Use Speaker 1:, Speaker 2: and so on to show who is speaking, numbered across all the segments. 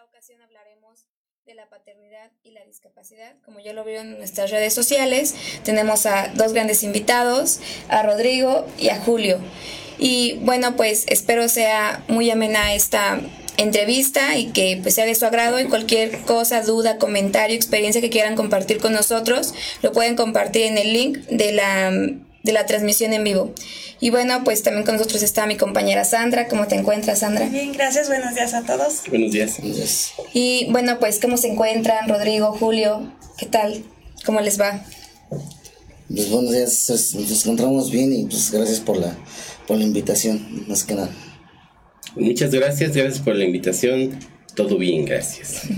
Speaker 1: esta ocasión hablaremos de la paternidad y la discapacidad. Como ya lo vieron en nuestras redes sociales, tenemos a dos grandes invitados, a Rodrigo y a Julio. Y bueno, pues espero sea muy amena esta entrevista y que pues sea de su agrado y cualquier cosa, duda, comentario, experiencia que quieran compartir con nosotros, lo pueden compartir en el link de la, de la transmisión en vivo. Y bueno, pues también con nosotros está mi compañera Sandra. ¿Cómo te encuentras, Sandra?
Speaker 2: Bien, gracias. Buenos días a todos.
Speaker 3: Buenos días.
Speaker 1: Y bueno, pues ¿cómo se encuentran, Rodrigo, Julio? ¿Qué tal? ¿Cómo les va?
Speaker 4: Pues buenos días, pues, nos encontramos bien y pues gracias por la, por la invitación, más que nada.
Speaker 3: Muchas gracias, gracias por la invitación. Todo bien, gracias.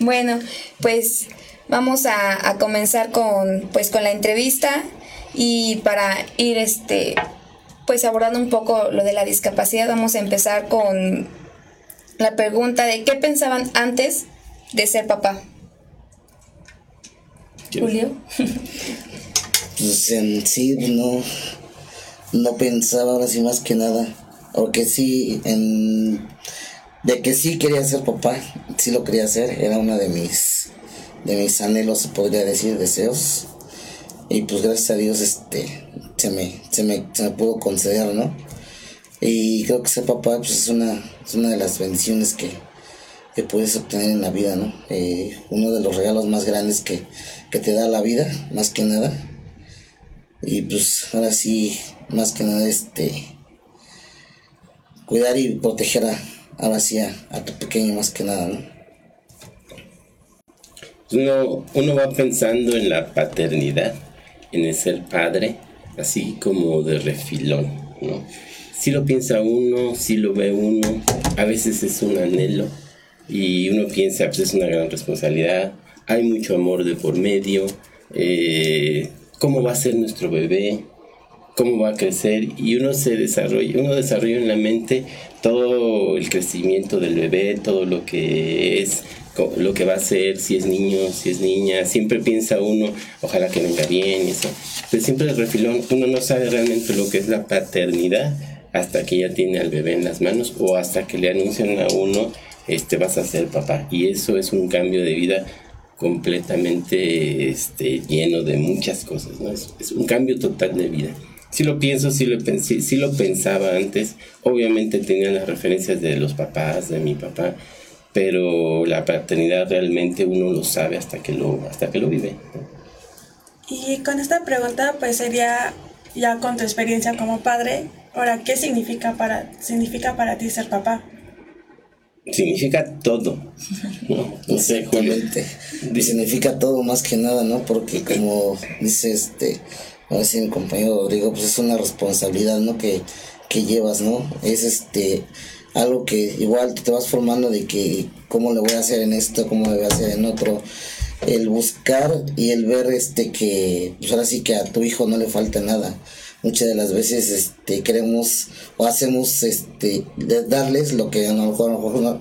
Speaker 1: Bueno, pues vamos a, a comenzar con, pues, con la entrevista y para ir este, pues abordando un poco lo de la discapacidad, vamos a empezar con la pregunta de qué pensaban antes de ser papá. Julio.
Speaker 4: Pues en sí no, no pensaba ahora sí más que nada, porque sí, en, de que sí quería ser papá, sí lo quería hacer, era una de mis, de mis anhelos, podría decir, deseos. Y pues gracias a Dios este, se, me, se, me, se me pudo conceder, ¿no? Y creo que ser papá pues, es, una, es una de las bendiciones que, que puedes obtener en la vida, ¿no? Eh, uno de los regalos más grandes que, que te da la vida, más que nada. Y pues ahora sí, más que nada, este, cuidar y proteger a, ahora sí a, a tu pequeño más que nada, ¿no?
Speaker 3: Uno, uno va pensando en la paternidad, en el ser padre, así como de refilón, ¿no? Si lo piensa uno, si lo ve uno, a veces es un anhelo y uno piensa, pues es una gran responsabilidad, hay mucho amor de por medio, eh, cómo va a ser nuestro bebé, cómo va a crecer y uno se desarrolla, uno desarrolla en la mente todo el crecimiento del bebé, todo lo que es, lo que va a ser, si es niño, si es niña, siempre piensa uno, ojalá que venga bien y eso, pero siempre el refilón, uno no sabe realmente lo que es la paternidad hasta que ya tiene al bebé en las manos o hasta que le anuncian a uno, este vas a ser papá y eso es un cambio de vida completamente este, lleno de muchas cosas, ¿no? Es, un cambio total de vida. Si lo pienso, si lo, sí lo pensaba antes, obviamente tenía las referencias de los papás, de mi papá, pero la paternidad realmente uno lo sabe hasta que lo, hasta que lo vive. ¿no?
Speaker 2: Y con esta pregunta, pues sería ya con tu experiencia como padre, ahora, ¿qué significa para, significa para ti ser papá?
Speaker 3: Significa todo. ¿no? No sé, Julio.
Speaker 4: Exactamente. Y significa todo más que nada, ¿no? Porque como dice este, ahora sí mi compañero Rodrigo, pues es una responsabilidad, ¿no? Que, que llevas, ¿no? Es este algo que igual te vas formando de que cómo le voy a hacer en esto, cómo le voy a hacer en otro. El buscar y el ver este que, pues ahora sí que a tu hijo no le falta nada. muchas de las veces este, queremos o hacemos este, darles lo que a lo, mejor,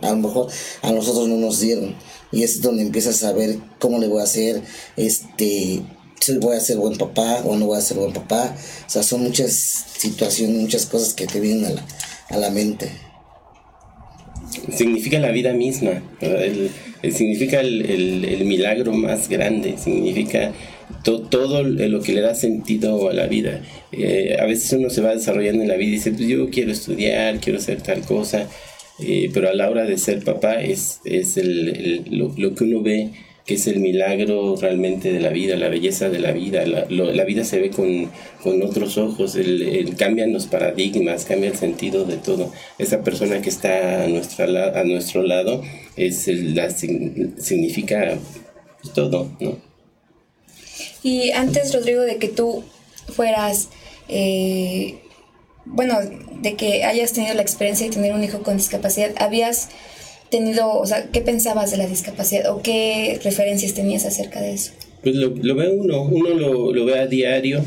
Speaker 4: a, lo mejor, a nosotros no nos dieron. Y es donde empiezas a ver cómo le voy a hacer, este, si voy a ser buen papá o no voy a ser buen papá. O sea, son muchas situaciones, muchas cosas que te vienen a la, a la mente.
Speaker 3: Significa la vida misma, significa el, milagro más grande, significa todo lo que le da sentido a la vida. Eh, a veces uno se va desarrollando en la vida y dice, pues yo quiero estudiar, quiero hacer tal cosa, eh, pero a la hora de ser papá es, es lo, lo que uno ve que es el milagro realmente de la vida, la belleza de la vida. La, la vida se ve con, con otros ojos, el, cambian los paradigmas, cambia el sentido de todo. Esa persona que está a, nuestra, a nuestro lado es la, significa todo, ¿no?
Speaker 1: Y antes, Rodrigo, de que tú fueras, eh, bueno, de que hayas tenido la experiencia de tener un hijo con discapacidad, ¿habías tenido, o sea, qué pensabas de la discapacidad o qué referencias tenías acerca de eso?
Speaker 3: Pues lo, ve uno, uno lo, ve a diario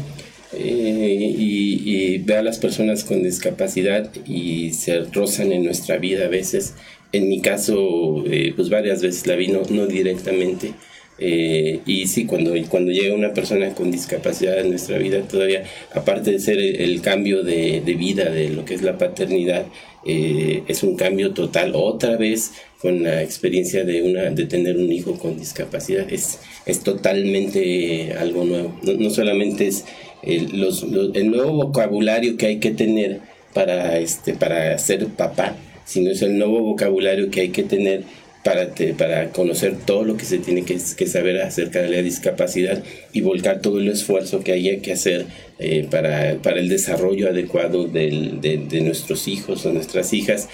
Speaker 3: eh, y, ve a las personas con discapacidad y se rozan en nuestra vida a veces. En mi caso, eh, pues varias veces la vi, no, directamente. Eh, y sí, cuando, cuando llega una persona con discapacidad en nuestra vida, todavía, aparte de ser el, cambio de, vida de lo que es la paternidad, eh, es un cambio total otra vez con la experiencia de una de tener un hijo con discapacidad. Es, es totalmente algo nuevo. No, solamente es el, los, el nuevo vocabulario que hay que tener para este para ser papá sino es el nuevo vocabulario que hay que tener para, para conocer todo lo que se tiene que, saber acerca de la discapacidad y volcar todo el esfuerzo que haya que hacer eh, para, el desarrollo adecuado de, nuestros hijos o nuestras hijas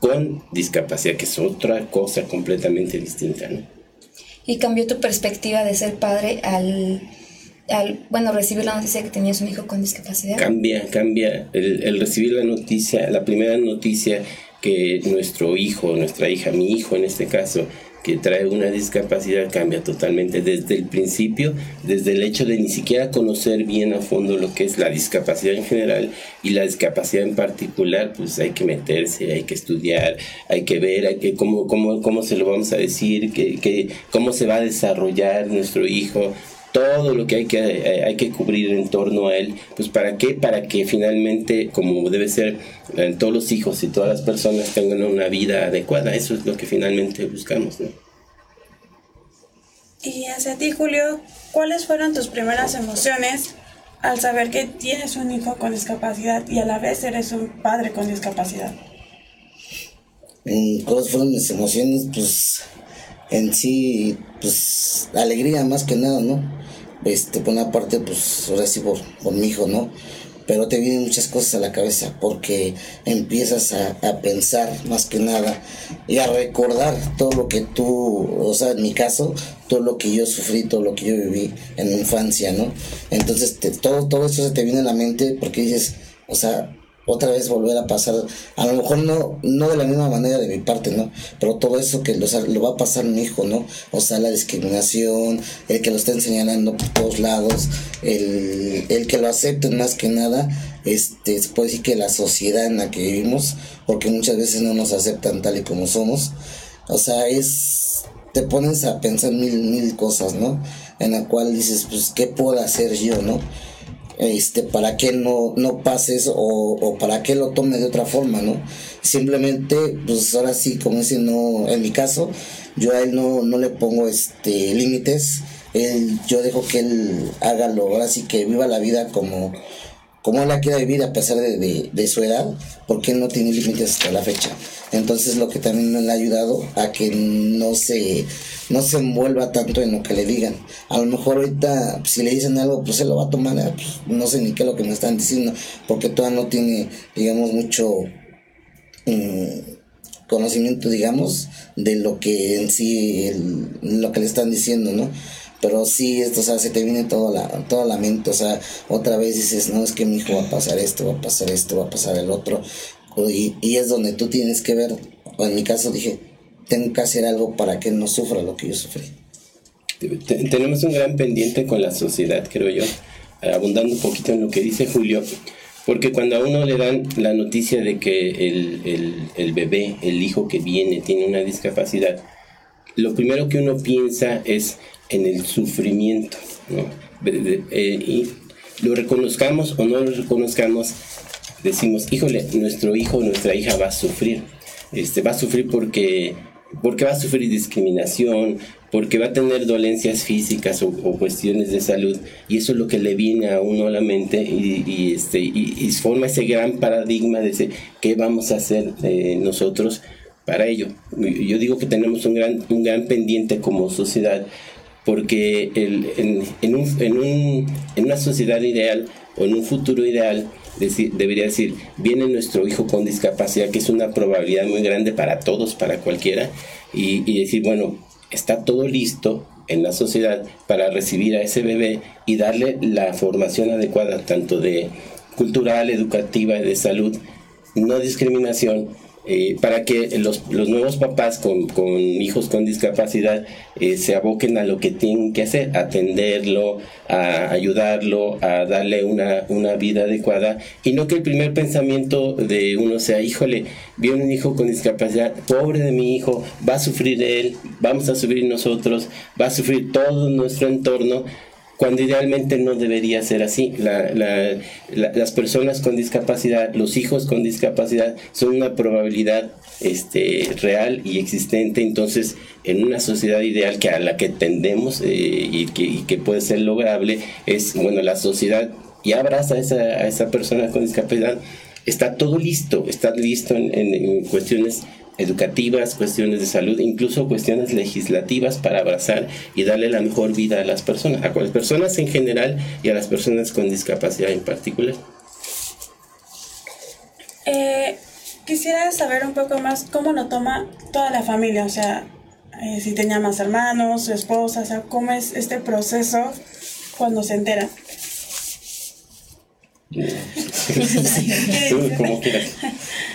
Speaker 3: con discapacidad, que es otra cosa completamente distinta.
Speaker 1: ¿Y cambió tu perspectiva de ser padre al, al, bueno, recibir la noticia que tenías un hijo con discapacidad?
Speaker 3: Cambia, cambia. El, el recibir la noticia, la primera noticia que nuestro hijo, nuestra hija, mi hijo en este caso, que trae una discapacidad cambia totalmente desde el principio, desde el hecho de ni siquiera conocer bien a fondo lo que es la discapacidad en general y la discapacidad en particular, pues hay que meterse, hay que estudiar, hay que ver hay que, cómo, cómo, cómo se lo vamos a decir, que, que, cómo se va a desarrollar nuestro hijo, todo lo que hay que, eh, hay que cubrir en torno a él, pues para qué, para que finalmente, como debe ser, eh, todos los hijos y todas las personas tengan una vida adecuada, eso es lo que finalmente buscamos. ¿no?
Speaker 2: Y hacia ti, Julio, ¿cuáles fueron tus primeras emociones al saber que tienes un hijo con discapacidad y a la vez eres un padre con discapacidad?
Speaker 4: ¿Cuáles fueron mis emociones? Pues en sí, pues alegría más que nada, ¿no? este, por una parte, pues ahora sí por, mi hijo, ¿no? Pero te vienen muchas cosas a la cabeza porque empiezas a, a, pensar más que nada y a recordar todo lo que tú, o sea, en mi caso, todo lo que yo sufrí, todo lo que yo viví en mi infancia, ¿no? Entonces, todo, todo eso se te viene a la mente porque dices, o sea, otra vez volver a pasar, a lo mejor no, no de la misma manera de mi parte, ¿no? Pero todo eso que lo, lo va a pasar mi hijo, ¿no? O sea, la discriminación, el que lo estén señalando por todos lados, el, el que lo acepten más que nada, este, se puede decir que la sociedad en la que vivimos, porque muchas veces no nos aceptan tal y como somos, o sea, es, te pones a pensar mil, mil cosas, ¿no? En la cual dices, pues, ¿qué puedo hacer yo, no? Este, para que no, no pases o, o, para que lo tome de otra forma, ¿no? Simplemente, pues ahora sí, como dicen, no, en mi caso, yo a él no, no le pongo este límites, él, yo dejo que él haga lo, ahora sí que viva la vida como, como él la quiera vivir a pesar de, de, su edad, porque él no tiene límites hasta la fecha. Entonces lo que también le ha ayudado a que no se, no se envuelva tanto en lo que le digan. A lo mejor ahorita si le dicen algo, pues se lo va a tomar, ah, pues, no sé ni qué es lo que me están diciendo, porque todavía no tiene, digamos, mucho mm, conocimiento, digamos, de lo que en sí, lo que le están diciendo, ¿no? Pero sí, esto, o sea, se te viene toda la, toda la mente, o sea, otra vez dices, no, es que mi hijo va a pasar esto, va a pasar esto, va a pasar el otro, y, y es donde tú tienes que ver, en mi caso dije, tengo que hacer algo para que no sufra lo que yo sufrí.
Speaker 3: Tenemos un gran pendiente con la sociedad, creo yo. abundando un poquito en lo que dice Julio, porque cuando a uno le dan la noticia de que el, el, el bebé, el hijo que viene, tiene una discapacidad, lo primero que uno piensa es en el sufrimiento, ¿no? Eh, y lo reconozcamos o no lo reconozcamos, decimos, híjole, nuestro hijo o nuestra hija va a sufrir. Este, va a sufrir porque, porque va a sufrir discriminación, porque va a tener dolencias físicas o, cuestiones de salud, y eso es lo que le viene a uno a la mente y, este, y, y forma ese gran paradigma de ese, qué vamos a hacer eh, nosotros para ello. Yo digo que tenemos un gran, un gran pendiente como sociedad, porque en, en un- en un- en una sociedad ideal o en un futuro ideal, debería decir, viene nuestro hijo con discapacidad, que es una probabilidad muy grande para todos, para cualquiera, y, y decir, bueno, está todo listo en la sociedad para recibir a ese bebé y darle la formación adecuada, tanto de cultural, educativa, de salud, no discriminación, eh, para que los, los nuevos papás con, con hijos con discapacidad eh, se aboquen a lo que tienen que hacer, atenderlo, a ayudarlo, a darle una, una vida adecuada y no que el primer pensamiento de uno sea, híjole, vi un hijo con discapacidad, pobre de mi hijo, va a sufrir él, vamos a sufrir nosotros, va a sufrir todo nuestro entorno cuando idealmente no debería ser así. La- la- la- las personas con discapacidad, los hijos con discapacidad, son una probabilidad este, real y existente. Entonces, en una sociedad ideal que a la que tendemos eh, y, que, puede ser lograble, es, bueno, la sociedad ya abraza a esa, a esa persona con discapacidad. Está todo listo, está listo en cuestiones educativas, cuestiones de salud, incluso cuestiones legislativas para abrazar y darle la mejor vida a las personas, a las personas en general y a las personas con discapacidad en particular.
Speaker 2: Eh, quisiera saber un poco más cómo lo toma toda la familia, o sea, eh, si tenía más hermanos, su esposa, o sea, cómo es este proceso cuando se entera.
Speaker 3: Tú, como quieras.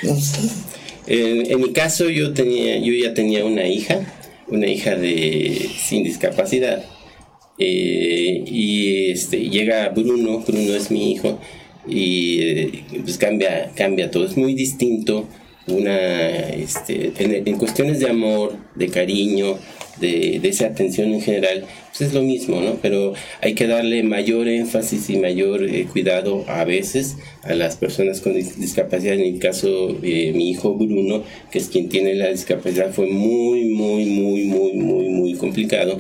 Speaker 3: En mi caso yo tenía, yo ya tenía una hija, una hija de sin discapacidad. Eh, y este llega Bruno, Bruno es mi hijo, y eh, pues cambia, cambia todo, es muy distinto una este, en, en cuestiones de amor, de cariño, de, de esa atención en general, pues es lo mismo, ¿no? Pero hay que darle mayor énfasis y mayor eh, cuidado a veces a las personas con dis- discapacidad. En el caso de mi hijo Bruno, que es quien tiene la discapacidad, fue muy, muy, muy, muy, muy, muy complicado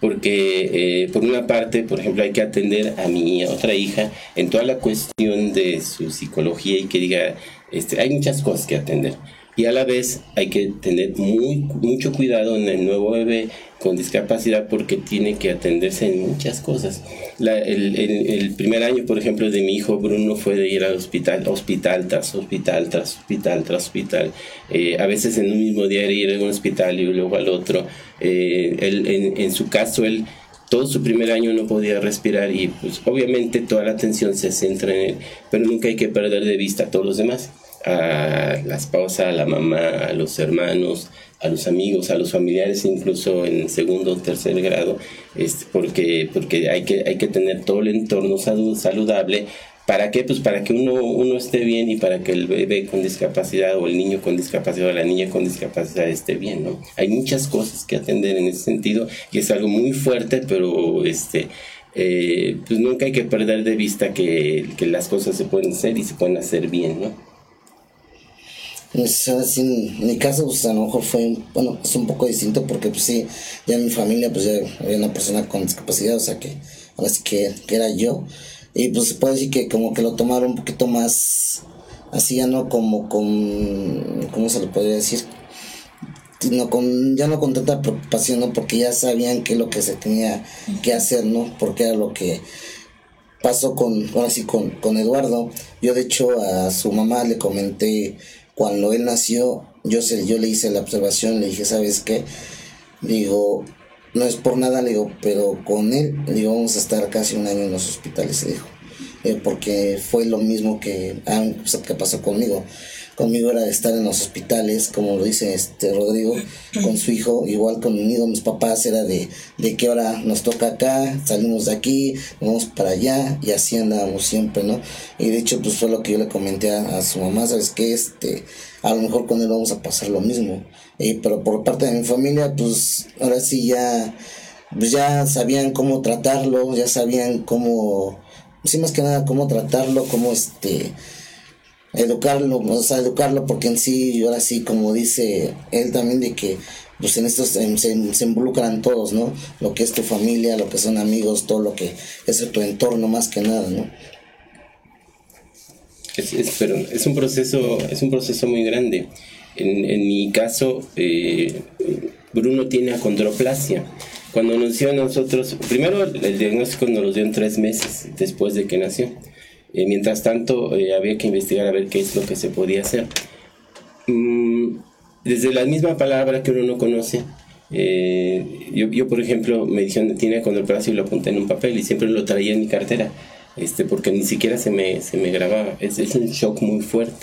Speaker 3: porque eh, por una parte, por ejemplo, hay que atender a mi otra hija en toda la cuestión de su psicología y que diga, este, hay muchas cosas que atender. Y a la vez hay que tener muy, mucho cuidado en el nuevo bebé con discapacidad porque tiene que atenderse en muchas cosas. La- el, el- el primer año, por ejemplo, de mi hijo Bruno fue de ir al hospital, hospital tras hospital, tras hospital, tras hospital. Eh, a veces en un mismo día era ir a un hospital y luego al otro. Eh, él, en, en su caso, él todo su primer año no podía respirar y pues obviamente toda la atención se centra en él, pero nunca hay que perder de vista a todos los demás, a la esposa, a la mamá, a los hermanos, a los amigos, a los familiares, incluso en segundo o tercer grado, este, porque, porque hay, que, hay que tener todo el entorno saludable. ¿Para qué? Pues para que uno, uno esté bien y para que el bebé con discapacidad o el niño con discapacidad o la niña con discapacidad esté bien, ¿no? Hay muchas cosas que atender en ese sentido y es algo muy fuerte, pero este, eh, pues nunca hay que perder de vista que, que las cosas se pueden hacer y se pueden hacer bien, ¿no?
Speaker 4: Pues, en mi caso, pues a lo mejor fue, bueno, es un poco distinto porque pues sí, ya en mi familia pues ya había una persona con discapacidad, o sea que ahora que, que era yo. Y pues se puede decir que como que lo tomaron un poquito más, así ya no como con, ¿cómo se le podría decir? Sino con, ya no con tanta preocupación, ¿no? Porque ya sabían qué es lo que se tenía que hacer, ¿no? Porque era lo que pasó con, ahora sí, con, con Eduardo. Yo de hecho a su mamá le comenté cuando él nació, yo, se, yo le hice la observación, le dije, ¿sabes qué? Digo, no es por nada, le digo, pero con él, le digo, vamos a estar casi un año en los hospitales, le dijo. Eh, porque fue lo mismo que, ah, que pasó conmigo. Conmigo era estar en los hospitales, como lo dice este Rodrigo, con su hijo, igual conmigo, mis papás era de, de qué hora nos toca acá, salimos de aquí, vamos para allá, y así andábamos siempre, ¿no? Y de hecho, pues fue lo que yo le comenté a, su mamá, ¿sabes qué? Este, a lo mejor con él vamos a pasar lo mismo. Y, pero por parte de mi familia, pues ahora sí ya, pues ya sabían cómo tratarlo, ya sabían cómo, sí más que nada cómo tratarlo, cómo este, educarlo, o sea, educarlo porque en sí, ahora sí, como dice él también, de que pues en estos se, se, involucran todos, ¿no? Lo que es tu familia, lo que son amigos, todo lo que es tu entorno más que nada, ¿no?
Speaker 3: Es, es, pero es un proceso, es un proceso muy grande. En, en mi caso, eh, Bruno tiene acondroplasia. Cuando nos dio a nosotros, primero el diagnóstico nos lo dio en tres meses después de que nació. Eh, mientras tanto, eh, había que investigar a ver qué es lo que se podía hacer. Mm, desde la misma palabra que uno no conoce, eh, yo, yo, por ejemplo, me dijeron, tiene acondroplasia y lo apunté en un papel y siempre lo traía en mi cartera este, porque ni siquiera se me, se me grababa. Es, es, un shock muy fuerte.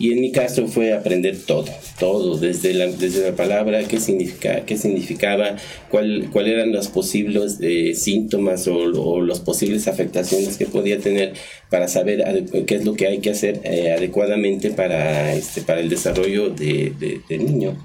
Speaker 3: Y en mi caso fue aprender todo, todo, desde la, desde la palabra, qué, significa, qué significaba, cuáles cuál eran los posibles eh, síntomas o, o las posibles afectaciones que podía tener para saber qué es lo que hay que hacer eh, adecuadamente para, este, para el desarrollo de, de, de niño.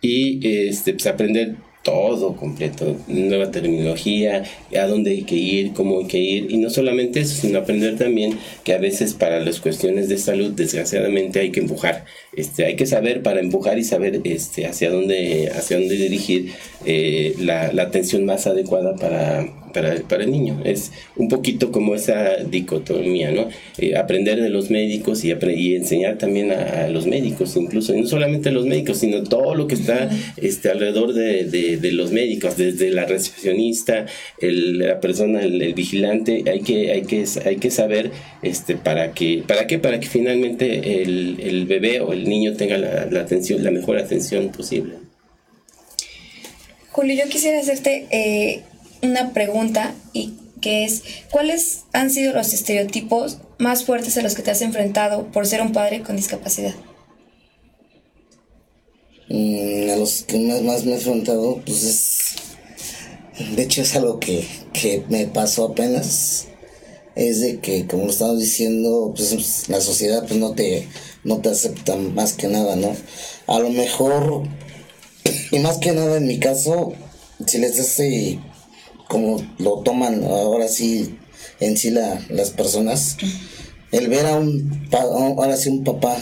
Speaker 3: Y este, pues aprender todo completo, nueva terminología, a dónde hay que ir, cómo hay que ir, y no solamente eso, sino aprender también que a veces para las cuestiones de salud, desgraciadamente hay que empujar, este, hay que saber para empujar y saber este, hacia dónde, hacia dónde dirigir eh, la, la atención más adecuada para, para, para, el niño. Es un poquito como esa dicotomía, ¿no? Eh, aprender de los médicos y, y enseñar también a, a, los médicos, incluso, y no solamente a los médicos, sino todo lo que está este, alrededor de, de, de los médicos, desde la recepcionista, el, la persona, el, el, vigilante, hay que, hay que, hay que saber este, para, que, para qué, para que finalmente el, el bebé o el niño tenga la, la, atención, la mejor atención posible.
Speaker 1: Julio, yo quisiera hacerte eh, una pregunta y que es ¿cuáles han sido los estereotipos más fuertes a los que te has enfrentado por ser un padre con discapacidad?
Speaker 4: Mm, a los que más, más, me he enfrentado, pues es. De hecho, es algo que, que me pasó apenas. Es de que, como lo estamos diciendo, pues la sociedad pues no te, no te acepta más que nada, ¿no? A lo mejor, y más que nada en mi caso, si les hace como lo toman ahora sí en sí la, las personas, el ver a un, ahora sí un papá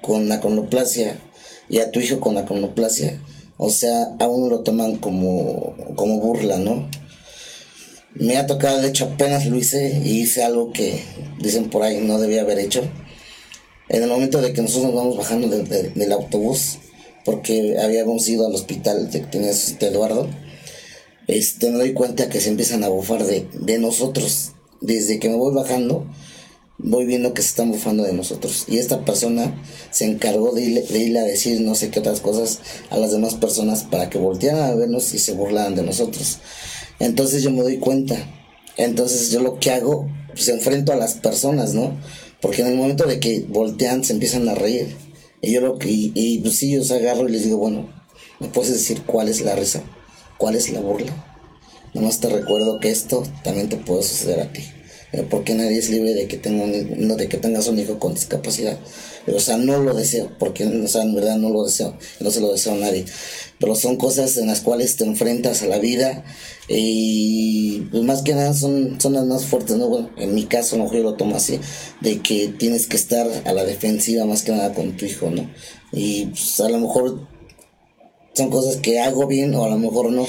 Speaker 4: con la conoplasia y a tu hijo con la conoplasia, o sea, a uno lo toman como, como burla, ¿no? Me ha tocado, de hecho apenas lo hice y hice algo que dicen por ahí no debía haber hecho. En el momento de que nosotros nos vamos bajando de, de, del autobús, porque habíamos ido al hospital de este Eduardo, este, me doy cuenta que se empiezan a bufar de, de nosotros. Desde que me voy bajando, voy viendo que se están bufando de nosotros. Y esta persona se encargó de, irle, de irle a decir no sé qué otras cosas a las demás personas para que voltearan a vernos y se burlaran de nosotros. Entonces yo me doy cuenta. Entonces yo lo que hago, pues enfrento a las personas, ¿no? Porque en el momento de que voltean se empiezan a reír. Y yo lo que, y, y pues sí, yo os agarro y les digo, bueno, ¿me puedes decir cuál es la risa? ¿Cuál es la burla? Nomás te recuerdo que esto también te puede suceder a ti. Pero porque nadie es libre de que, tenga un, de que tengas un hijo con discapacidad. Pero, o sea, no lo deseo, porque o sea, en verdad no lo deseo, no se lo deseo a nadie. Pero son cosas en las cuales te enfrentas a la vida y pues, más que nada son, son las más fuertes, ¿no? Bueno, en mi caso, no, yo lo tomo así, de que tienes que estar a la defensiva más que nada con tu hijo, ¿no? Y pues, a lo mejor son cosas que hago bien o a lo mejor no,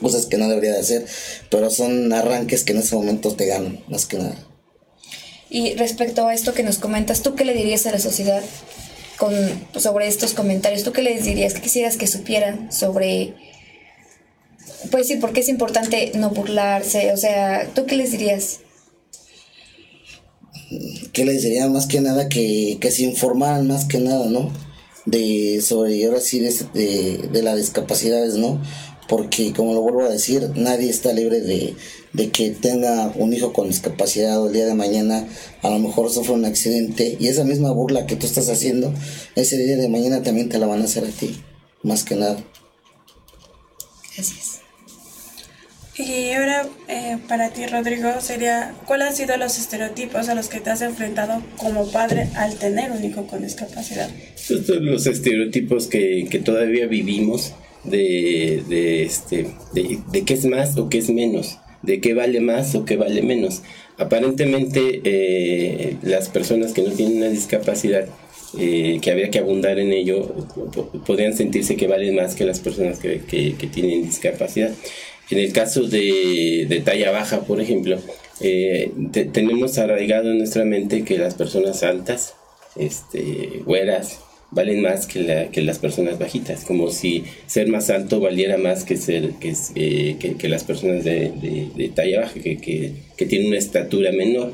Speaker 4: cosas que no debería de hacer, pero son arranques que en ese momento te ganan, más que nada.
Speaker 1: Y respecto a esto que nos comentas, ¿tú qué le dirías a la sociedad con, sobre estos comentarios? ¿Tú qué les dirías? ¿Qué quisieras que supieran sobre, pues sí, por qué es importante no burlarse? O sea, ¿tú qué les dirías?
Speaker 4: ¿Qué les diría? Más que nada que, que se informaran más que nada, ¿no? De sobre ahora sí de, de, de las discapacidades, ¿no? porque como lo vuelvo a decir, nadie está libre de, de que tenga un hijo con discapacidad o el día de mañana a lo mejor sufre un accidente y esa misma burla que tú estás haciendo, ese día de mañana también te la van a hacer a ti, más que nada.
Speaker 1: Gracias.
Speaker 2: Y ahora, eh, para ti, Rodrigo, sería, ¿cuáles han sido los estereotipos a los que te has enfrentado como padre al tener un hijo con discapacidad?
Speaker 3: Estos los estereotipos que, que todavía vivimos de, de, este, de, de qué es más o qué es menos, de qué vale más o qué vale menos. Aparentemente, eh, las personas que no tienen una discapacidad, eh, que habría que abundar en ello, po- podrían sentirse que valen más que las personas que, que- que tienen discapacidad. En el caso de, talla baja, por ejemplo, eh, te- tenemos arraigado en nuestra mente que las personas altas, este, güeras, valen más que, la- que las personas bajitas, como si ser más alto valiera más que ser que, eh, las personas de, talla baja, que tienen una estatura menor.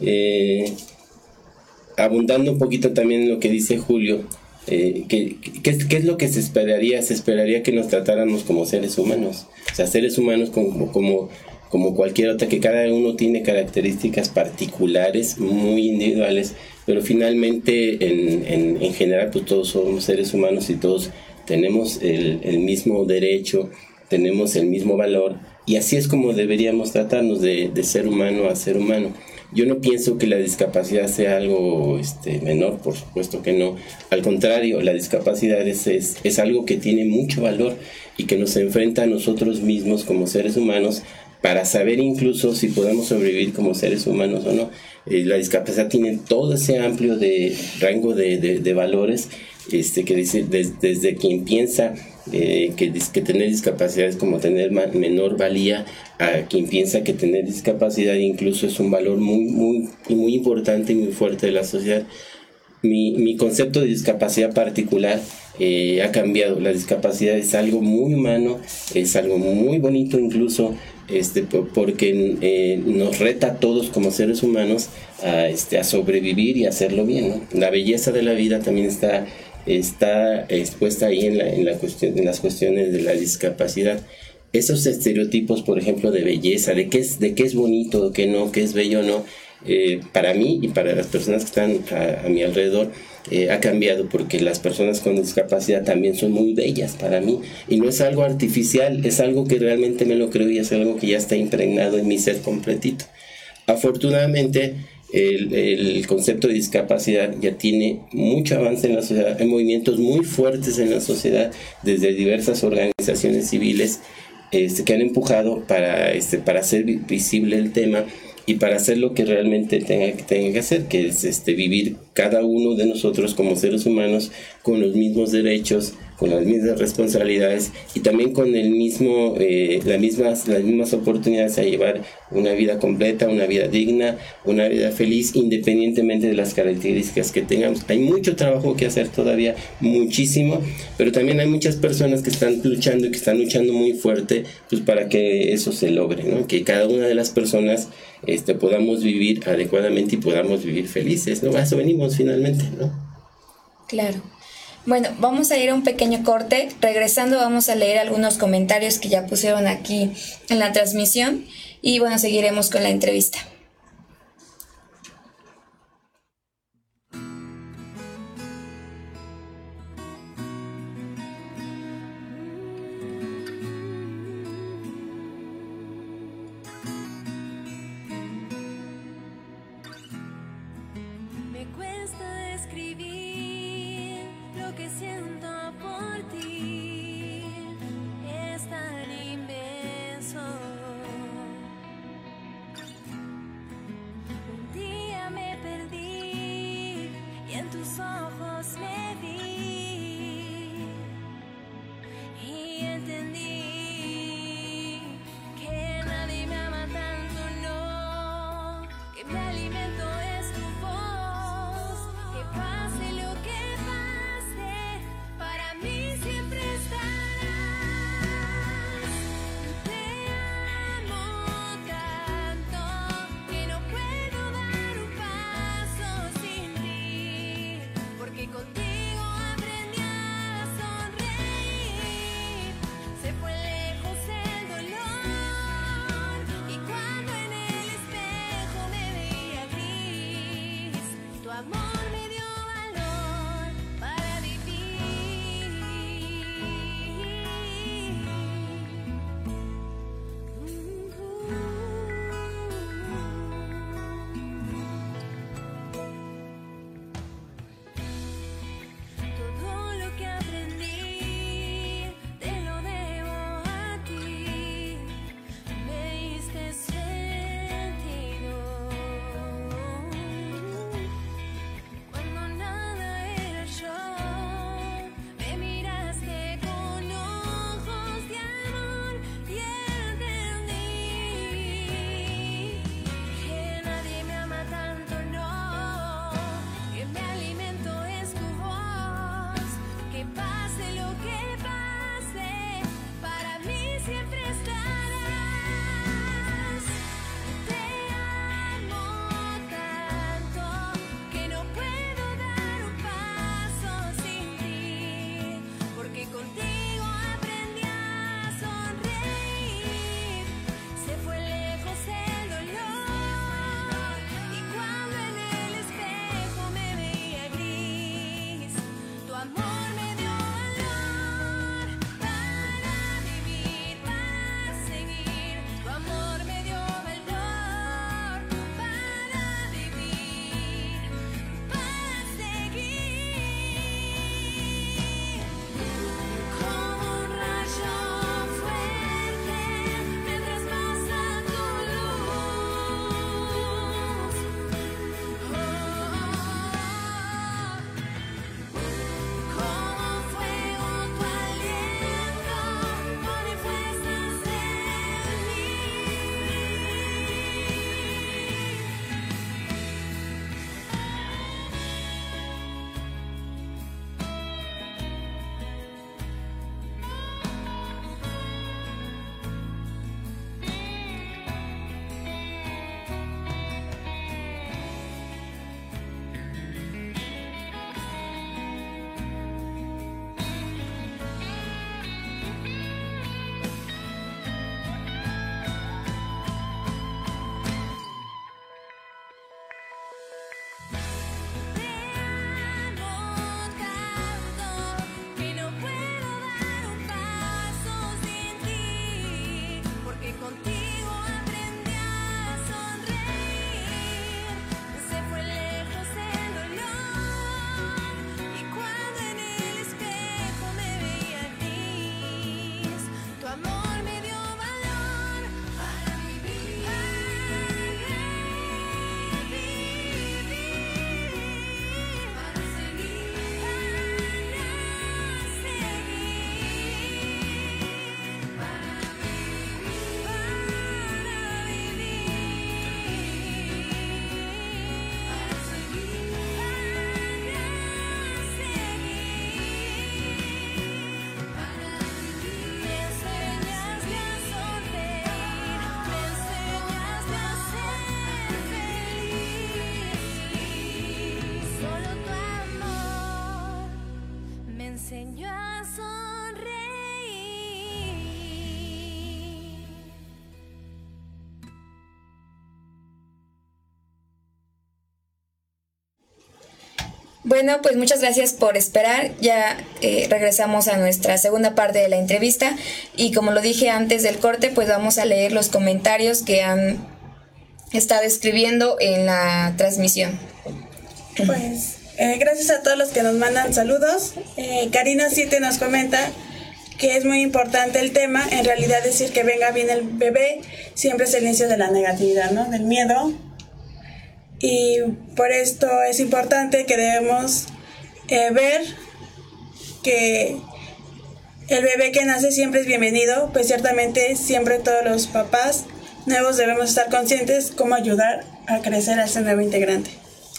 Speaker 3: Eh, abundando un poquito también en lo que dice Julio, eh, ¿qué, qué qué es lo que se esperaría? Se esperaría que nos tratáramos como seres humanos, o sea, seres humanos como, como, como cualquier otra, que cada uno tiene características particulares, muy individuales, pero finalmente en, en, en general pues todos somos seres humanos y todos tenemos el, el mismo derecho, tenemos el mismo valor y así es como deberíamos tratarnos de, de ser humano a ser humano. Yo no pienso que la discapacidad sea algo este, menor, por supuesto que no. Al contrario, la discapacidad es, es, es algo que tiene mucho valor y que nos enfrenta a nosotros mismos como seres humanos para saber incluso si podemos sobrevivir como seres humanos o no. Eh, la discapacidad tiene todo ese amplio de rango de, de, valores este, que dice des- desde quien piensa eh, que, que tener discapacidad es como tener menor valía a quien piensa que tener discapacidad incluso es un valor muy, muy, muy importante y muy fuerte de la sociedad. Mi, mi concepto de discapacidad particular eh, ha cambiado. La discapacidad es algo muy humano, es algo muy bonito incluso, este, po- porque eh, nos reta a todos como seres humanos a, este, a sobrevivir y hacerlo bien. ¿no? La belleza de la vida también está, está expuesta ahí en, la, en, la cuestión, en las cuestiones de la discapacidad. Esos estereotipos, por ejemplo, de belleza, de qué es, de qué es bonito, qué no, qué es bello o no, eh, para mí y para las personas que están a, mi alrededor, eh, ha cambiado porque las personas con discapacidad también son muy bellas para mí y no es algo artificial, es algo que realmente me lo creo y es algo que ya está impregnado en mi ser completito. Afortunadamente, el, el, concepto de discapacidad ya tiene mucho avance en la sociedad, hay movimientos muy fuertes en la sociedad desde diversas organizaciones civiles este, que han empujado para, este, para hacer visible el tema y para hacer lo que realmente tenga, tenga que hacer, que es este, vivir cada uno de nosotros como seres humanos con los mismos derechos, con las mismas responsabilidades y también con el mismo, eh, las, mismas, las mismas oportunidades a llevar una vida completa, una vida digna, una vida feliz, independientemente de las características que tengamos. Hay mucho trabajo que hacer todavía, muchísimo, pero también hay muchas personas que están luchando y que están luchando muy fuerte pues, para que eso se logre, ¿no? que cada una de las personas este, podamos vivir adecuadamente y podamos vivir felices. ¿no? A eso venimos finalmente. ¿no?
Speaker 1: Claro. Bueno, vamos a ir a un pequeño corte. Regresando vamos a leer algunos comentarios que ya pusieron aquí en la transmisión y bueno, seguiremos con la entrevista. Bueno, pues muchas gracias por esperar. Ya eh, regresamos a nuestra segunda parte de la entrevista y como lo dije antes del corte, pues vamos a leer los comentarios que han estado escribiendo en la transmisión.
Speaker 2: Pues eh, gracias a todos los que nos mandan saludos. Eh, Karina 7 nos comenta que es muy importante el tema. En realidad decir que venga bien el bebé siempre es el inicio de la negatividad, ¿no? Del miedo. Y por esto es importante que debemos eh, ver que el bebé que nace siempre es bienvenido, pues ciertamente siempre todos los papás nuevos debemos estar conscientes cómo ayudar a crecer a ese nuevo integrante.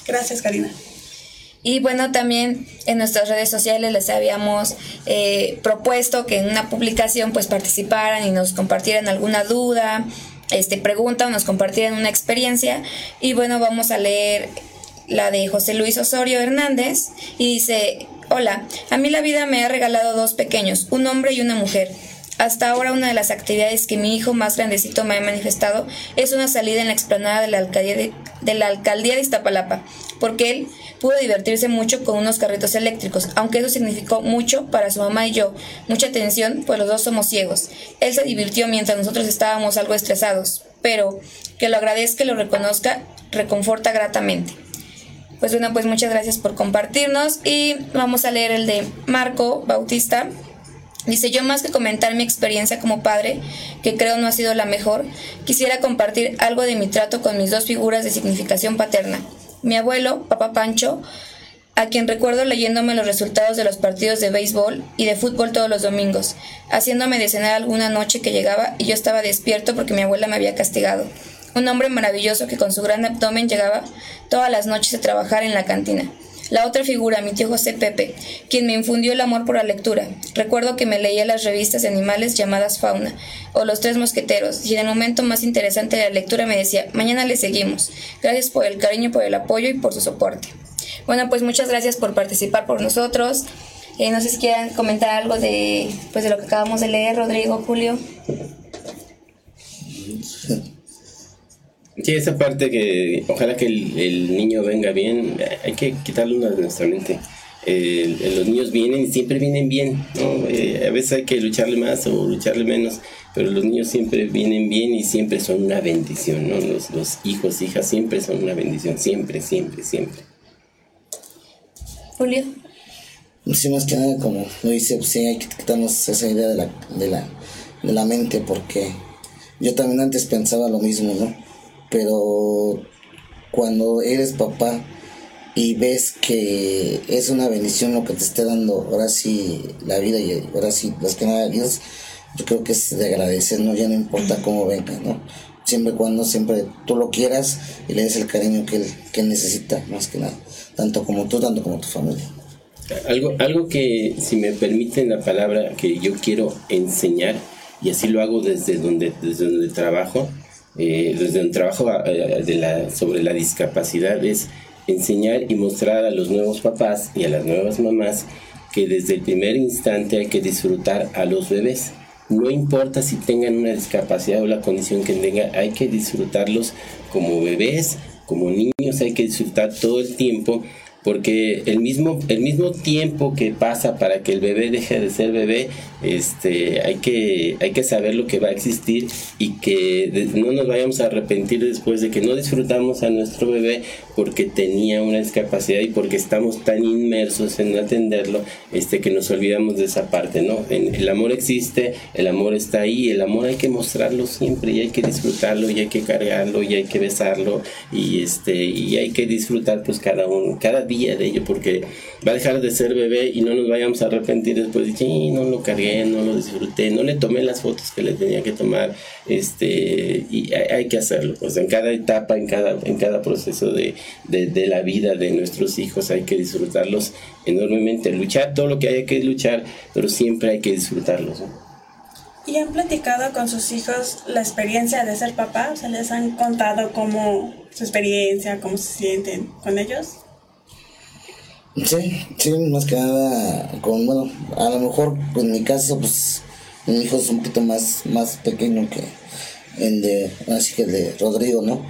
Speaker 2: Gracias, Karina.
Speaker 1: Y bueno, también en nuestras redes sociales les habíamos eh, propuesto que en una publicación pues participaran y nos compartieran alguna duda, este, pregunta o nos compartieran una experiencia. Y bueno, vamos a leer la de José Luis Osorio Hernández y dice, hola, a mí la vida me ha regalado dos pequeños, un hombre y una mujer. Hasta ahora una de las actividades que mi hijo más grandecito me ha manifestado es una salida en la explanada de la alcaldía de, de la alcaldía de Iztapalapa, porque él pudo divertirse mucho con unos carritos eléctricos, aunque eso significó mucho para su mamá y yo, mucha atención, pues los dos somos ciegos. Él se divirtió mientras nosotros estábamos algo estresados, pero que lo agradezca y lo reconozca, reconforta gratamente. Pues bueno, pues muchas gracias por compartirnos y vamos a leer el de Marco Bautista. Dice, yo más que comentar mi experiencia como padre, que creo no ha sido la mejor, quisiera compartir algo de mi trato con mis dos figuras de significación paterna. Mi abuelo, papá Pancho, a quien recuerdo leyéndome los resultados de los partidos de béisbol y de fútbol todos los domingos, haciéndome de cenar alguna noche que llegaba y yo estaba despierto porque mi abuela me había castigado. Un hombre maravilloso que con su gran abdomen llegaba todas las noches a trabajar en la cantina. La otra figura, mi tío José Pepe, quien me infundió el amor por la lectura. Recuerdo que me leía las revistas de animales llamadas Fauna o Los Tres Mosqueteros, y en el momento más interesante de la lectura me decía, mañana le seguimos. Gracias por el cariño, por el apoyo y por su soporte. Bueno, pues muchas gracias por participar por nosotros. Eh, no sé si quieran comentar algo de, pues de lo que acabamos de leer, Rodrigo, Julio.
Speaker 3: Sí, esa parte que ojalá que el, el niño venga bien, hay que quitarle una de nuestra mente. Eh, los niños vienen y siempre vienen bien, ¿no? Eh, a veces hay que lucharle más o lucharle menos, pero los niños siempre vienen bien y siempre son una bendición, ¿no? Los, los hijos, hijas siempre son una bendición, siempre, siempre, siempre.
Speaker 1: Julio.
Speaker 4: Sí, más que nada, como lo dice, pues sí, hay que quitarnos esa idea de la, de la, de la mente, porque yo también antes pensaba lo mismo, ¿no? Pero cuando eres papá y ves que es una bendición lo que te esté dando ahora sí la vida y ahora sí, más que nada Dios, yo creo que es de agradecer, ¿no? Ya no importa cómo venga, ¿no? Siempre cuando siempre tú lo quieras y le des el cariño que él, que él necesita, más que nada, tanto como tú, tanto como tu familia.
Speaker 3: Algo, algo que, si me permiten la palabra, que yo quiero enseñar, y así lo hago desde donde, desde donde trabajo, eh, desde donde trabajo eh, de la, sobre la discapacidad, es enseñar y mostrar a los nuevos papás y a las nuevas mamás que desde el primer instante hay que disfrutar a los bebés. No importa si tengan una discapacidad o la condición que tengan, hay que disfrutarlos como bebés, como niños, hay que disfrutar todo el tiempo porque el mismo, el mismo tiempo que pasa para que el bebé deje de ser bebé, este, hay, que, hay que saber lo que va a existir y que no nos vayamos a arrepentir después de que no disfrutamos a nuestro bebé porque tenía una discapacidad y porque estamos tan inmersos en atenderlo este, que nos olvidamos de esa parte, ¿no? El amor existe, el amor está ahí, el amor hay que mostrarlo siempre y hay que disfrutarlo y hay que cargarlo y hay que besarlo y, este, y hay que disfrutar pues cada uno, cada día de ello porque va a dejar de ser bebé y no nos vayamos a arrepentir después de sí, no lo cargué, no lo disfruté, no le tomé las fotos que le tenía que tomar, este, y hay, que hacerlo, pues en cada etapa, en cada, en cada proceso de, de, la vida de nuestros hijos hay que disfrutarlos enormemente, luchar todo lo que haya que luchar, pero siempre hay que disfrutarlos.
Speaker 2: ¿Y han platicado con sus hijos la experiencia de ser papá? O sea, ¿les han contado cómo su experiencia, cómo se sienten con ellos?
Speaker 4: Sí, sí, más que nada, con, bueno, a lo mejor en mi caso, pues mi hijo es un poquito más, más pequeño que el de, así que el de Rodrigo, ¿no?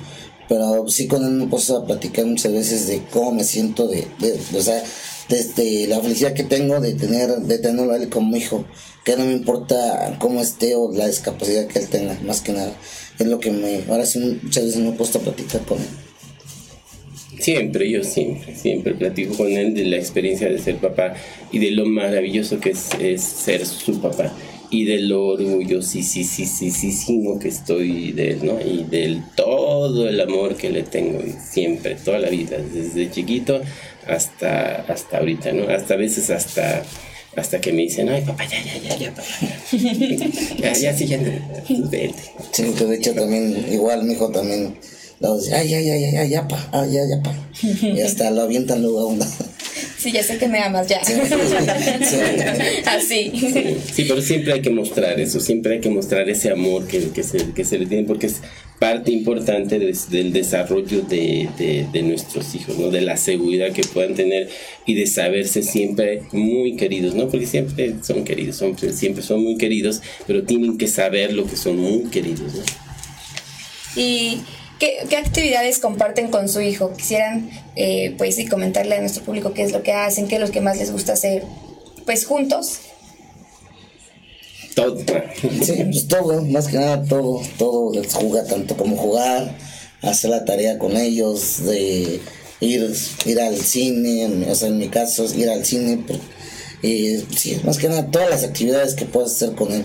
Speaker 4: pero sí con él me he puesto a platicar muchas veces de cómo me siento, de, de- o sea, desde la felicidad que tengo de tener, de tenerlo a él como hijo, que no me importa cómo esté o la discapacidad que él tenga, más que nada, es lo que me, ahora sí muchas veces me he puesto a platicar con él.
Speaker 3: Siempre, yo siempre, siempre platico con él de la experiencia de ser papá y de lo maravilloso que es, ser su papá y de lo orgullosísimo que estoy de él, ¿no? Y del todo el amor que le tengo siempre, toda la vida, desde chiquito hasta, hasta ahorita, ¿no? Hasta a veces hasta hasta que me dicen, ay papá, ya, ya, ya, ya, papá. ya, ya, sí, ya, pues, vete.
Speaker 4: Sí, que de hecho también, igual mi hijo también, luego dice, ay, ay, ay, ay, ay, ya, pa, ay, ya, ya, pa. Y hasta lo avientan luego a una.
Speaker 1: Sí, ya sé que me amas ya. Así.
Speaker 3: Sí, pero siempre hay que mostrar eso, siempre hay que mostrar ese amor que, que, se, que se le tiene, porque es parte importante des- del desarrollo de, de- de nuestros hijos, ¿no? De la seguridad que puedan tener y de saberse siempre muy queridos, ¿no? Porque siempre son queridos, son, siempre son muy queridos, pero tienen que saber lo que son muy queridos, ¿no?
Speaker 1: ¿Y qué, qué actividades comparten con su hijo? Quisieran, eh, pues sí, comentarle a nuestro público qué es lo que hacen, qué es lo que más les gusta hacer, pues juntos.
Speaker 3: Todo.
Speaker 4: Sí, pues todo, más que nada todo, todo, les jugar tanto como jugar, hacer la tarea con ellos, de ir, ir al cine, o sea, en mi caso es ir al cine, pero, y sí, más que nada todas las actividades que puedas hacer con él.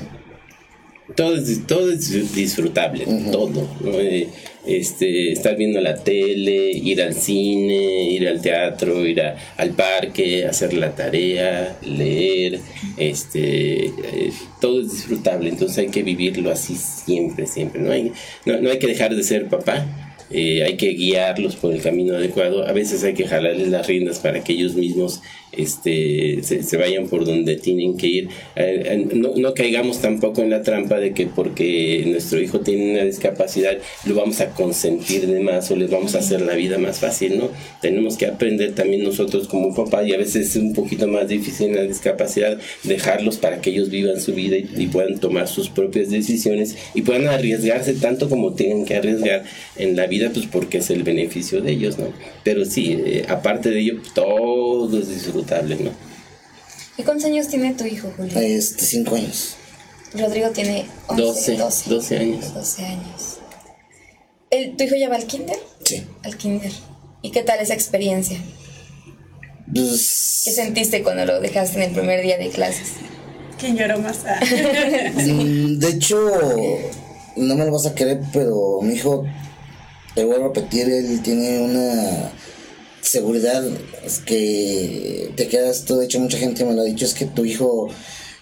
Speaker 3: Todo es, todo es disfrutable, todo. ¿no? Eh, este, estar viendo la tele, ir al cine, ir al teatro, ir a- al parque, hacer la tarea, leer, este, eh, todo es disfrutable, entonces hay que vivirlo así siempre, siempre. No hay, no, no hay que dejar de ser papá. eh, hay que guiarlos por el camino adecuado. A veces hay que jalarles las riendas para que ellos mismos este, se, se vayan por donde tienen que ir. Eh, eh, no, no caigamos tampoco en la trampa de que porque nuestro hijo tiene una discapacidad lo vamos a consentir de más o les vamos a hacer la vida más fácil, ¿no? Tenemos que aprender también nosotros como papá y a veces es un poquito más difícil en la discapacidad dejarlos para que ellos vivan su vida y, y puedan tomar sus propias decisiones y puedan arriesgarse tanto como tengan que arriesgar en la vida, pues porque es el beneficio de ellos, ¿no? Pero sí, eh, aparte de ello, pues, todo es disfrutable, ¿no?
Speaker 1: ¿Y cuántos años tiene tu hijo, Julio?
Speaker 4: Este, cinco años.
Speaker 1: Rodrigo tiene 11,
Speaker 3: 12,
Speaker 1: 12,
Speaker 3: 12 años.
Speaker 1: 12 años. ¿El, ¿Tu hijo ya va al kinder?
Speaker 4: Sí.
Speaker 1: Al kinder. ¿Y qué tal esa experiencia?
Speaker 4: Pues,
Speaker 1: ¿Qué sentiste cuando lo dejaste en el primer día de clases?
Speaker 2: ¿Quién lloró más? Ah.
Speaker 4: Mm, De hecho, no me lo vas a querer, pero mi hijo, te vuelvo a repetir, él tiene una seguridad que te quedas tú. De hecho, mucha gente me lo ha dicho, es que tu hijo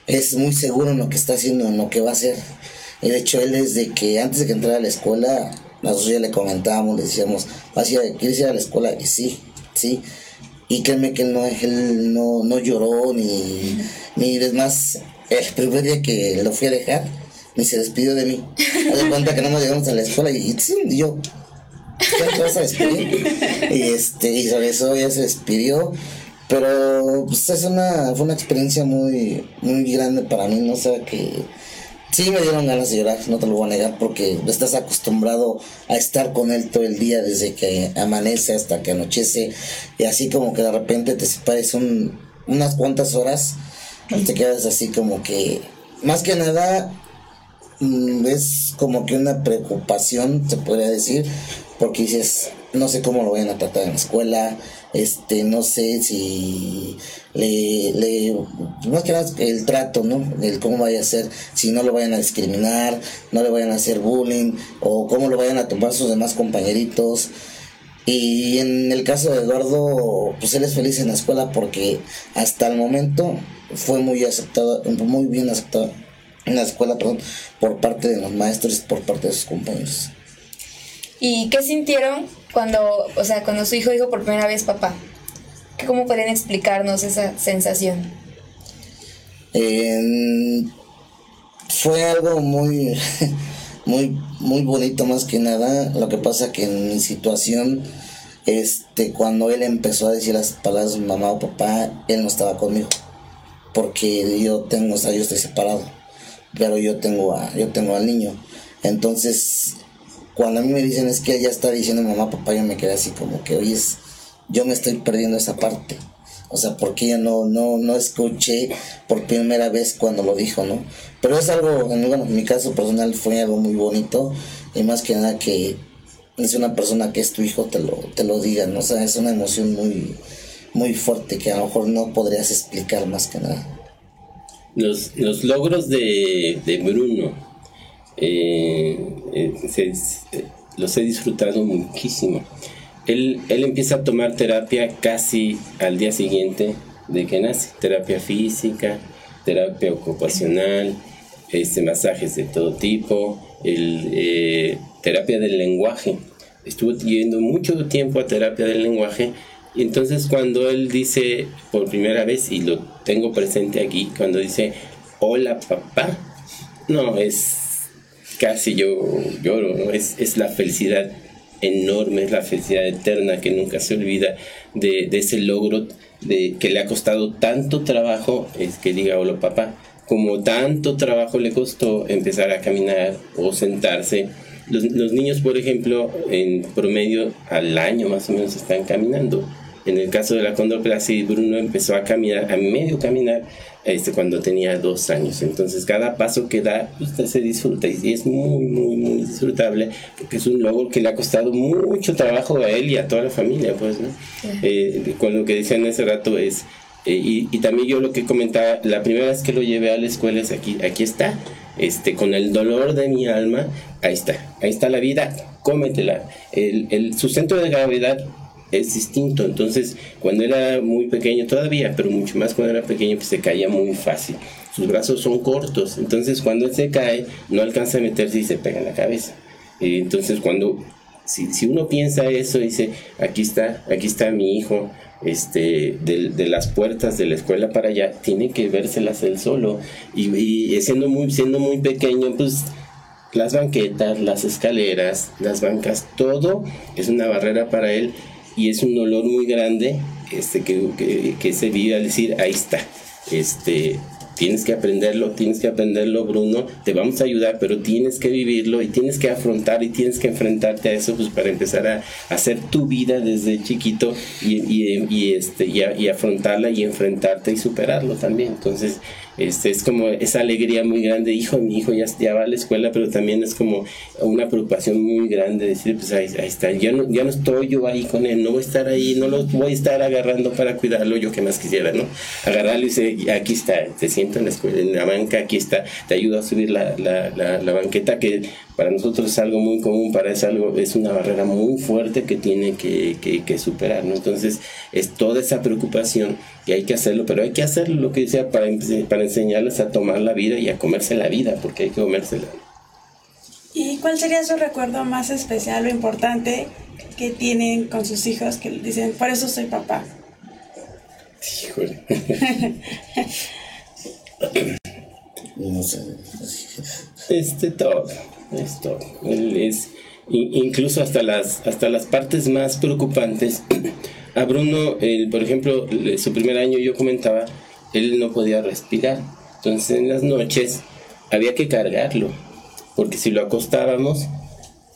Speaker 4: es muy seguro en lo que está haciendo, en lo que va a hacer. Y de hecho, él desde que antes de que entrara a la escuela, nosotros ya le comentábamos, le decíamos, ¿Vas a ir ¿quieres ir a la escuela? Y sí, sí. Y créeme que él no, él no, no lloró, ni, ni es más, el primer día que lo fui a dejar, ni se despidió de mí. De cuenta que no nos llegamos a la escuela y, y yo, ¿ya te vas a despedir? Y, este, y sobre eso ya se despidió. Pero pues, es una, fue una experiencia muy, muy grande para mí, ¿no? O sea que sí me dieron ganas de llorar, no te lo voy a negar, porque estás acostumbrado a estar con él todo el día, desde que amanece hasta que anochece, y así como que de repente te separes un, unas cuantas horas, y te quedas así como que, más que nada, mm, es como que una preocupación, se podría decir, porque dices, no sé cómo lo vayan a tratar en la escuela, este, no sé si le, le, más que nada el trato, ¿no? El cómo vaya a ser, si no lo vayan a discriminar, no le vayan a hacer bullying, o cómo lo vayan a tomar sus demás compañeritos. Y en el caso de Eduardo, pues él es feliz en la escuela porque hasta el momento fue muy aceptado, muy bien aceptado en la escuela, perdón, por parte de los maestros y por parte de sus compañeros.
Speaker 1: ¿Y qué sintieron cuando, o sea, cuando su hijo dijo por primera vez papá? ¿Qué- ¿Cómo podrían explicarnos esa sensación?
Speaker 4: Eh, fue algo muy, muy, muy bonito más que nada. Lo que pasa que en mi situación, este, cuando él empezó a decir las palabras mamá o papá, él no estaba conmigo. Porque yo tengo, o sea, yo estoy separado. Pero yo tengo a, yo tengo al niño. Entonces, cuando a mí me dicen es que ella está diciendo mamá, papá, yo me quedé así como que, oye, es- yo me estoy perdiendo esa parte. O sea, porque yo no, no, no escuché por primera vez cuando lo dijo, ¿no? Pero es algo, en, bueno, en mi caso personal fue algo muy bonito y más que nada que es una persona que es tu hijo te lo, te lo diga, ¿no? O sea, es una emoción muy, muy fuerte que a lo mejor no podrías explicar más que nada.
Speaker 3: Los, los logros de, de Bruno eh, eh, se- los he disfrutado muchísimo. Él, él empieza a tomar terapia casi al día siguiente de que nace. Terapia física, terapia ocupacional, este, masajes de todo tipo, el, eh, terapia del lenguaje. Estuvo yendo mucho tiempo a terapia del lenguaje y entonces cuando él dice por primera vez, y lo tengo presente aquí, cuando dice, hola papá, no, es casi yo lloro, ¿no? es, es la felicidad enorme, es la felicidad eterna que nunca se olvida de, de ese logro de, que le ha costado tanto trabajo, es que diga hola papá, como tanto trabajo le costó empezar a caminar o sentarse. Los, los niños, por ejemplo, en promedio al año más o menos están caminando. En el caso de la condroplasia, Bruno empezó a caminar, a medio caminar, este, cuando tenía dos años. Entonces, cada paso que da, usted se disfruta y es muy, muy, muy disfrutable porque es un logro que le ha costado mucho trabajo a él y a toda la familia, pues, ¿no? Eh, con lo que decían hace rato es, eh, y, y también yo lo que comentaba, la primera vez que lo llevé a la escuela es aquí, aquí está, este, con el dolor de mi alma, ahí está, ahí está la vida, cómetela. El, el, su centro de gravedad es distinto. Entonces, cuando era muy pequeño todavía, pero mucho más cuando era pequeño, pues se caía muy fácil. Sus brazos son cortos, entonces cuando él se cae, no alcanza a meterse y se pega en la cabeza. Eh, entonces, cuando, si, si uno piensa eso, dice, aquí está, aquí está mi hijo, este, de, de las puertas de la escuela para allá, tiene que vérselas él solo. Y, y siendo, muy, siendo muy pequeño, pues las banquetas, las escaleras, las bancas, todo es una barrera para él y es un dolor muy grande este, que, que, que se vive al decir, ahí está, este, tienes que aprenderlo, tienes que aprenderlo Bruno, te vamos a ayudar, pero tienes que vivirlo y tienes que afrontar y tienes que enfrentarte a eso pues para empezar a, hacer tu vida desde chiquito y, y, este, y afrontarla y enfrentarte y superarlo también. Entonces, este, es como esa alegría muy grande, hijo, mi hijo ya, va a la escuela, pero también es como una preocupación muy grande, decir, pues ahí, ahí está, ya no, ya no estoy yo ahí con él, no voy a estar ahí, no lo voy a estar agarrando para cuidarlo, yo que más quisiera, ¿no? Agarrarlo y decir, aquí está, te siento en la escuela, en la banca, aquí está, te ayudo a subir la, la, la, la banqueta, que para nosotros es algo muy común, para es algo, es una barrera muy fuerte que tiene que, que, que superar, ¿no? Entonces, es toda esa preocupación y hay que hacerlo, pero hay que hacerlo lo que decía para, para enseñarles a tomar la vida y a comerse la vida, porque hay que comérsela.
Speaker 2: ¿Y cuál sería su recuerdo más especial o importante que tienen con sus hijos que dicen, por eso soy papá?
Speaker 3: Híjole.
Speaker 4: No sé.
Speaker 3: Este todo, es todo. Él es incluso hasta las hasta las partes más preocupantes. A Bruno, por ejemplo, su primer año yo comentaba, él no podía respirar. Entonces en las noches había que cargarlo, porque si lo acostábamos,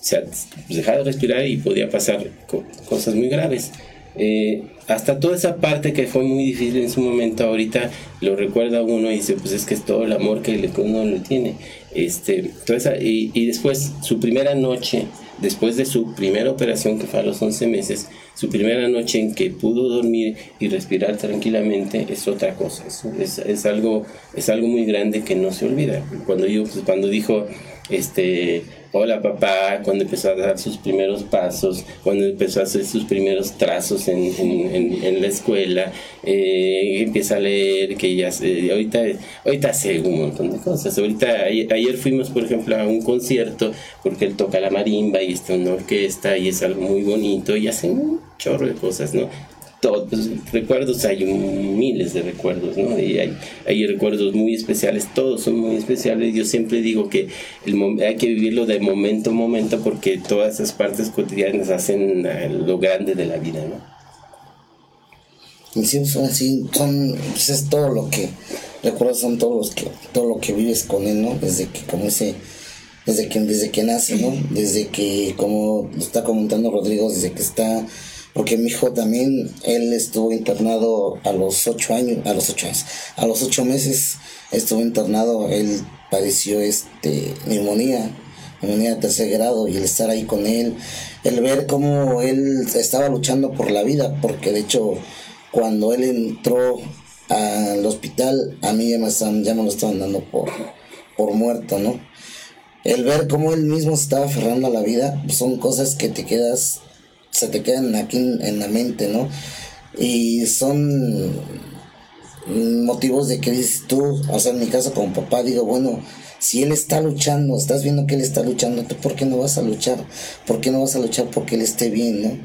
Speaker 3: se pues, dejaba de respirar y podía pasar co- cosas muy graves. Eh, hasta toda esa parte que fue muy difícil en su momento, ahorita lo recuerda uno y dice, pues es que es todo el amor que uno le tiene. Este, esa- y, y después, su primera noche, después de su primera operación que fue a los 11 meses, su primera noche en que pudo dormir y respirar tranquilamente es otra cosa. Es, es, es algo, es algo muy grande que no se olvida. Cuando, yo, pues, cuando dijo, este, hola papá, cuando empezó a dar sus primeros pasos, cuando empezó a hacer sus primeros trazos en, en, en- la escuela, eh, empieza a leer, que ya se- ahorita, ahorita hace un montón de cosas. Ahorita, ayer, ayer fuimos, por ejemplo, a un concierto, porque él toca la marimba y está en una orquesta y es algo muy bonito y hace un chorro de cosas, ¿no? todos recuerdos hay miles de recuerdos no y hay, hay recuerdos muy especiales todos son muy especiales yo siempre digo que el hay que vivirlo de momento a momento porque todas esas partes cotidianas hacen eh, lo grande de la vida no
Speaker 4: Mis hijos son así, son, pues es todo lo que, recuerdo son todos los que, todo lo que vives con él, ¿no? Desde que como ese, desde que, desde que nace, ¿no? Desde que, como está comentando Rodrigo, desde que está, porque mi hijo también, él estuvo internado a los ocho años, a los ocho años, a los ocho meses estuvo internado, él padeció este neumonía, neumonía de tercer grado, y el estar ahí con él, el ver cómo él estaba luchando por la vida, porque de hecho, cuando él entró al hospital, a mí ya me, estaban, ya me lo estaban dando por, por muerto, ¿no? el ver cómo él mismo se estaba aferrando a la vida, son cosas que te quedas, se te quedan aquí en, la mente, ¿no? Y son motivos de que dices tú, o sea, en mi caso como papá, digo, bueno, si él está luchando, estás viendo que él está luchando, ¿tú por qué no vas a luchar? ¿Por qué no vas a luchar porque él esté bien, no?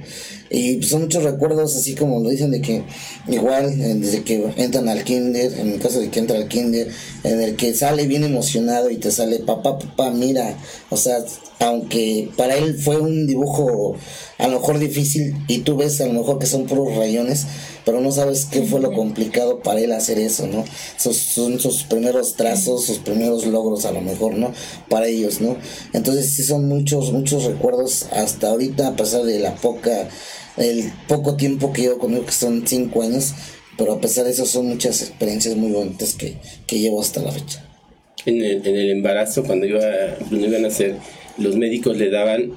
Speaker 4: Y son muchos recuerdos, así como lo dicen, de que igual, eh, desde que entran al kinder, en el caso de que entra al kinder, en el que sale bien emocionado y te sale, papá, papá, mira, o sea, aunque para él fue un dibujo a lo mejor difícil y tú ves a lo mejor que son puros rayones, pero no sabes qué fue lo complicado para él hacer eso, ¿no? Sus, son sus primeros trazos, sus primeros logros a lo mejor, ¿no? Para ellos, ¿no? Entonces sí son muchos, muchos recuerdos hasta ahorita, a pesar de la poca, el poco tiempo que llevo conmigo, que son cinco años, pero a pesar de eso son muchas experiencias muy bonitas que, que llevo hasta la fecha.
Speaker 3: En el, en el embarazo, cuando iba, cuando iba a nacer, los médicos le daban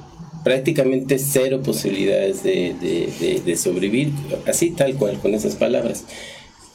Speaker 3: prácticamente cero posibilidades de, sobrevivir, así tal cual, con esas palabras.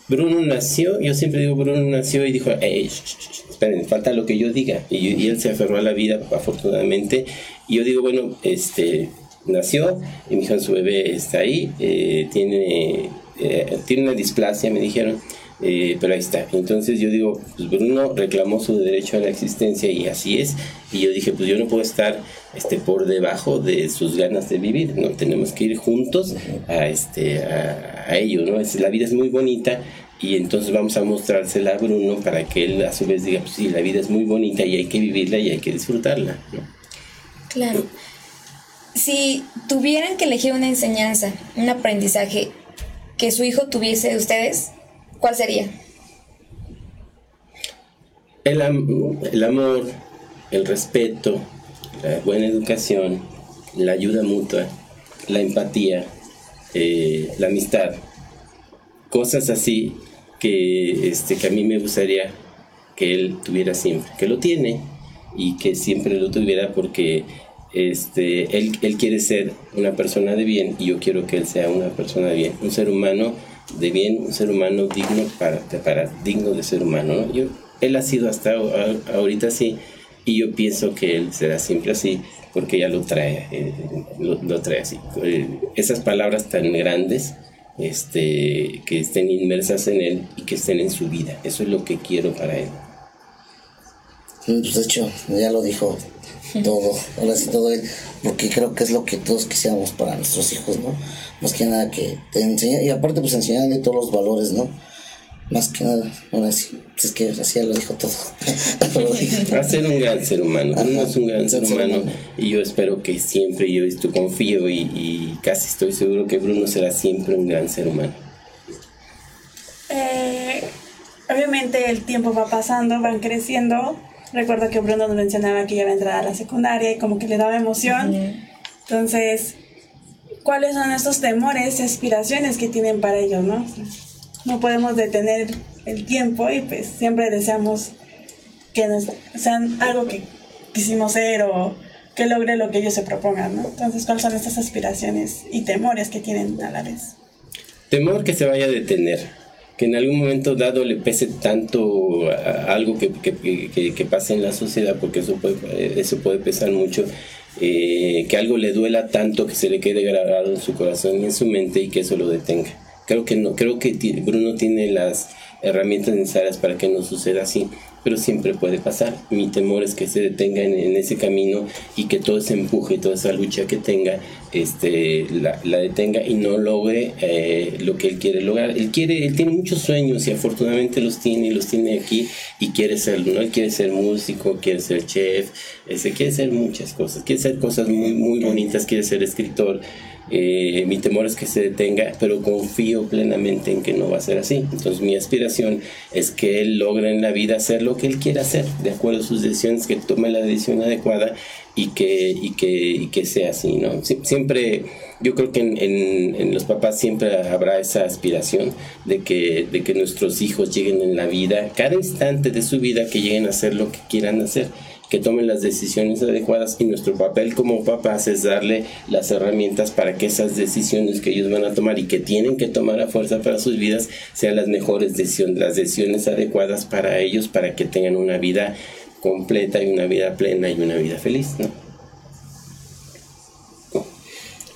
Speaker 3: Bruno nació, yo siempre digo, Bruno nació y dijo, "Ey, sh, sh, sh, esperen, falta lo que yo diga. Y, y él se aferró a la vida, afortunadamente. Y yo digo, bueno, este, nació, y mi hijo, su bebé está ahí, eh, tiene, eh, tiene una displasia, me dijeron, eh, pero ahí está. Entonces yo digo, pues Bruno reclamó su derecho a la existencia y así es. Y yo dije, pues yo no puedo estar este, por debajo de sus ganas de vivir, ¿no? Tenemos que ir juntos a, este, a, a ello, ¿no? Es, la vida es muy bonita y entonces vamos a mostrársela a Bruno para que él a su vez diga, pues sí, la vida es muy bonita y hay que vivirla y hay que disfrutarla, ¿no?
Speaker 1: Claro. Si tuvieran que elegir una enseñanza, un aprendizaje que su hijo tuviese de ustedes, ¿cuál sería?
Speaker 3: El, am- el amor, el respeto, la buena educación, la ayuda mutua, la empatía, eh, la amistad, cosas así que, este, que a mí me gustaría que él tuviera siempre, que lo tiene y que siempre lo tuviera porque este, él, él quiere ser una persona de bien y yo quiero que él sea una persona de bien, un ser humano de bien, un ser humano digno para, para digno de ser humano. ¿no? Yo, él ha sido hasta ahorita así y yo pienso que él será siempre así porque ya lo trae, eh, lo trae así. Eh, esas palabras tan grandes este, que estén inmersas en él y que estén en su vida, eso es lo que quiero para él.
Speaker 4: Mm, Pues de hecho, ya lo dijo todo, ahora sí todo él, porque creo que es lo que todos quisiéramos para nuestros hijos, ¿no? Más que nada que te enseña, y aparte pues enseñarle todos los valores, ¿no? Más que nada, ahora sí, pues es que así ya lo dijo todo. Lo dijo.
Speaker 3: Va a ser un gran ser humano, Bruno es un gran ser
Speaker 4: ser
Speaker 3: humano
Speaker 4: humano.
Speaker 3: y yo espero que siempre, yo esto confío y, y casi estoy seguro que Bruno será siempre un gran ser humano.
Speaker 2: Eh, obviamente el tiempo va pasando, van creciendo. Recuerdo que Bruno nos mencionaba que ya va a entrar a la secundaria y como que le daba emoción. Entonces, ¿cuáles son estos temores y aspiraciones que tienen para ellos, no? No podemos detener el tiempo y pues siempre deseamos que nos sean algo que quisimos ser o que logre lo que ellos se propongan, ¿no? Entonces, ¿cuáles son estas aspiraciones y temores que tienen a la vez?
Speaker 3: Temor que se vaya a detener, que en algún momento dado le pese tanto algo que, que, que- que pase en la sociedad, porque eso puede, eh, eso puede pesar mucho, eh, que algo le duela tanto que se le quede grabado en su corazón y en su mente y que eso lo detenga. Creo que no, creo que Bruno tiene las herramientas necesarias para que no suceda así, pero siempre puede pasar. Mi temor es que se detenga en, en ese camino y que todo ese empuje, toda esa lucha que tenga este, la, detenga y no logre eh, lo que él quiere lograr. Él quiere, él tiene muchos sueños y afortunadamente los tiene y los tiene aquí y quiere serlo, ¿no? Quiere ser músico, quiere ser chef, este, quiere ser muchas cosas, quiere ser cosas muy, muy bonitas, quiere ser escritor. Eh, mi temor es que se detenga, pero confío plenamente en que no va a ser así. Entonces mi aspiración es que él logre en la vida hacer lo que él quiera hacer, de acuerdo a sus decisiones, que tome la decisión adecuada y que, y que, y que sea así, ¿no? Sie- Siempre, yo creo que en, en- en los papás siempre habrá esa aspiración de que, de que nuestros hijos lleguen en la vida, cada instante de su vida, que lleguen a hacer lo que quieran hacer que tomen las decisiones adecuadas y nuestro papel como papás es darle las herramientas para que esas decisiones que ellos van a tomar y que tienen que tomar a fuerza para sus vidas sean las mejores decisiones, las decisiones adecuadas para ellos para que tengan una vida completa y una vida plena y una vida feliz, ¿no?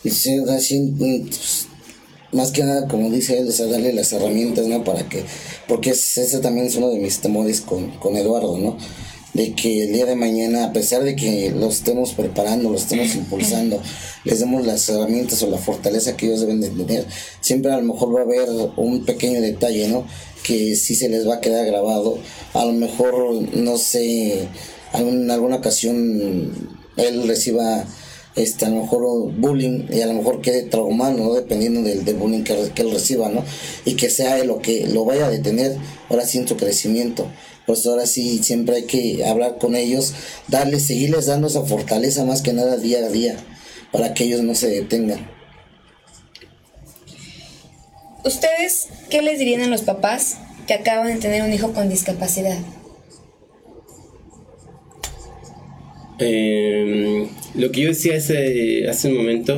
Speaker 4: Y sí, así, pues, más que nada, como dice él, o sea, darle las herramientas, ¿no? Para que, porque es- ese también es uno de mis temores con, con Eduardo, ¿no? De que el día de mañana, a pesar de que los estemos preparando, los estemos impulsando, les demos las herramientas o la fortaleza que ellos deben de tener, siempre a lo mejor va a haber un pequeño detalle, ¿no? Que sí se les va a quedar grabado. A lo mejor, no sé, en alguna ocasión él reciba este, a lo mejor bullying y a lo mejor quede traumado, ¿no? Dependiendo del, bullying que, que él reciba, ¿no? Y que sea lo que lo vaya a detener ahora sí en su crecimiento. Pues ahora sí siempre hay que hablar con ellos, darles, seguirles dando esa fortaleza más que nada día a día, para que ellos no se detengan.
Speaker 1: ¿Ustedes qué les dirían a los papás que acaban de tener un hijo con discapacidad?
Speaker 3: Eh, lo que yo decía hace, hace un momento,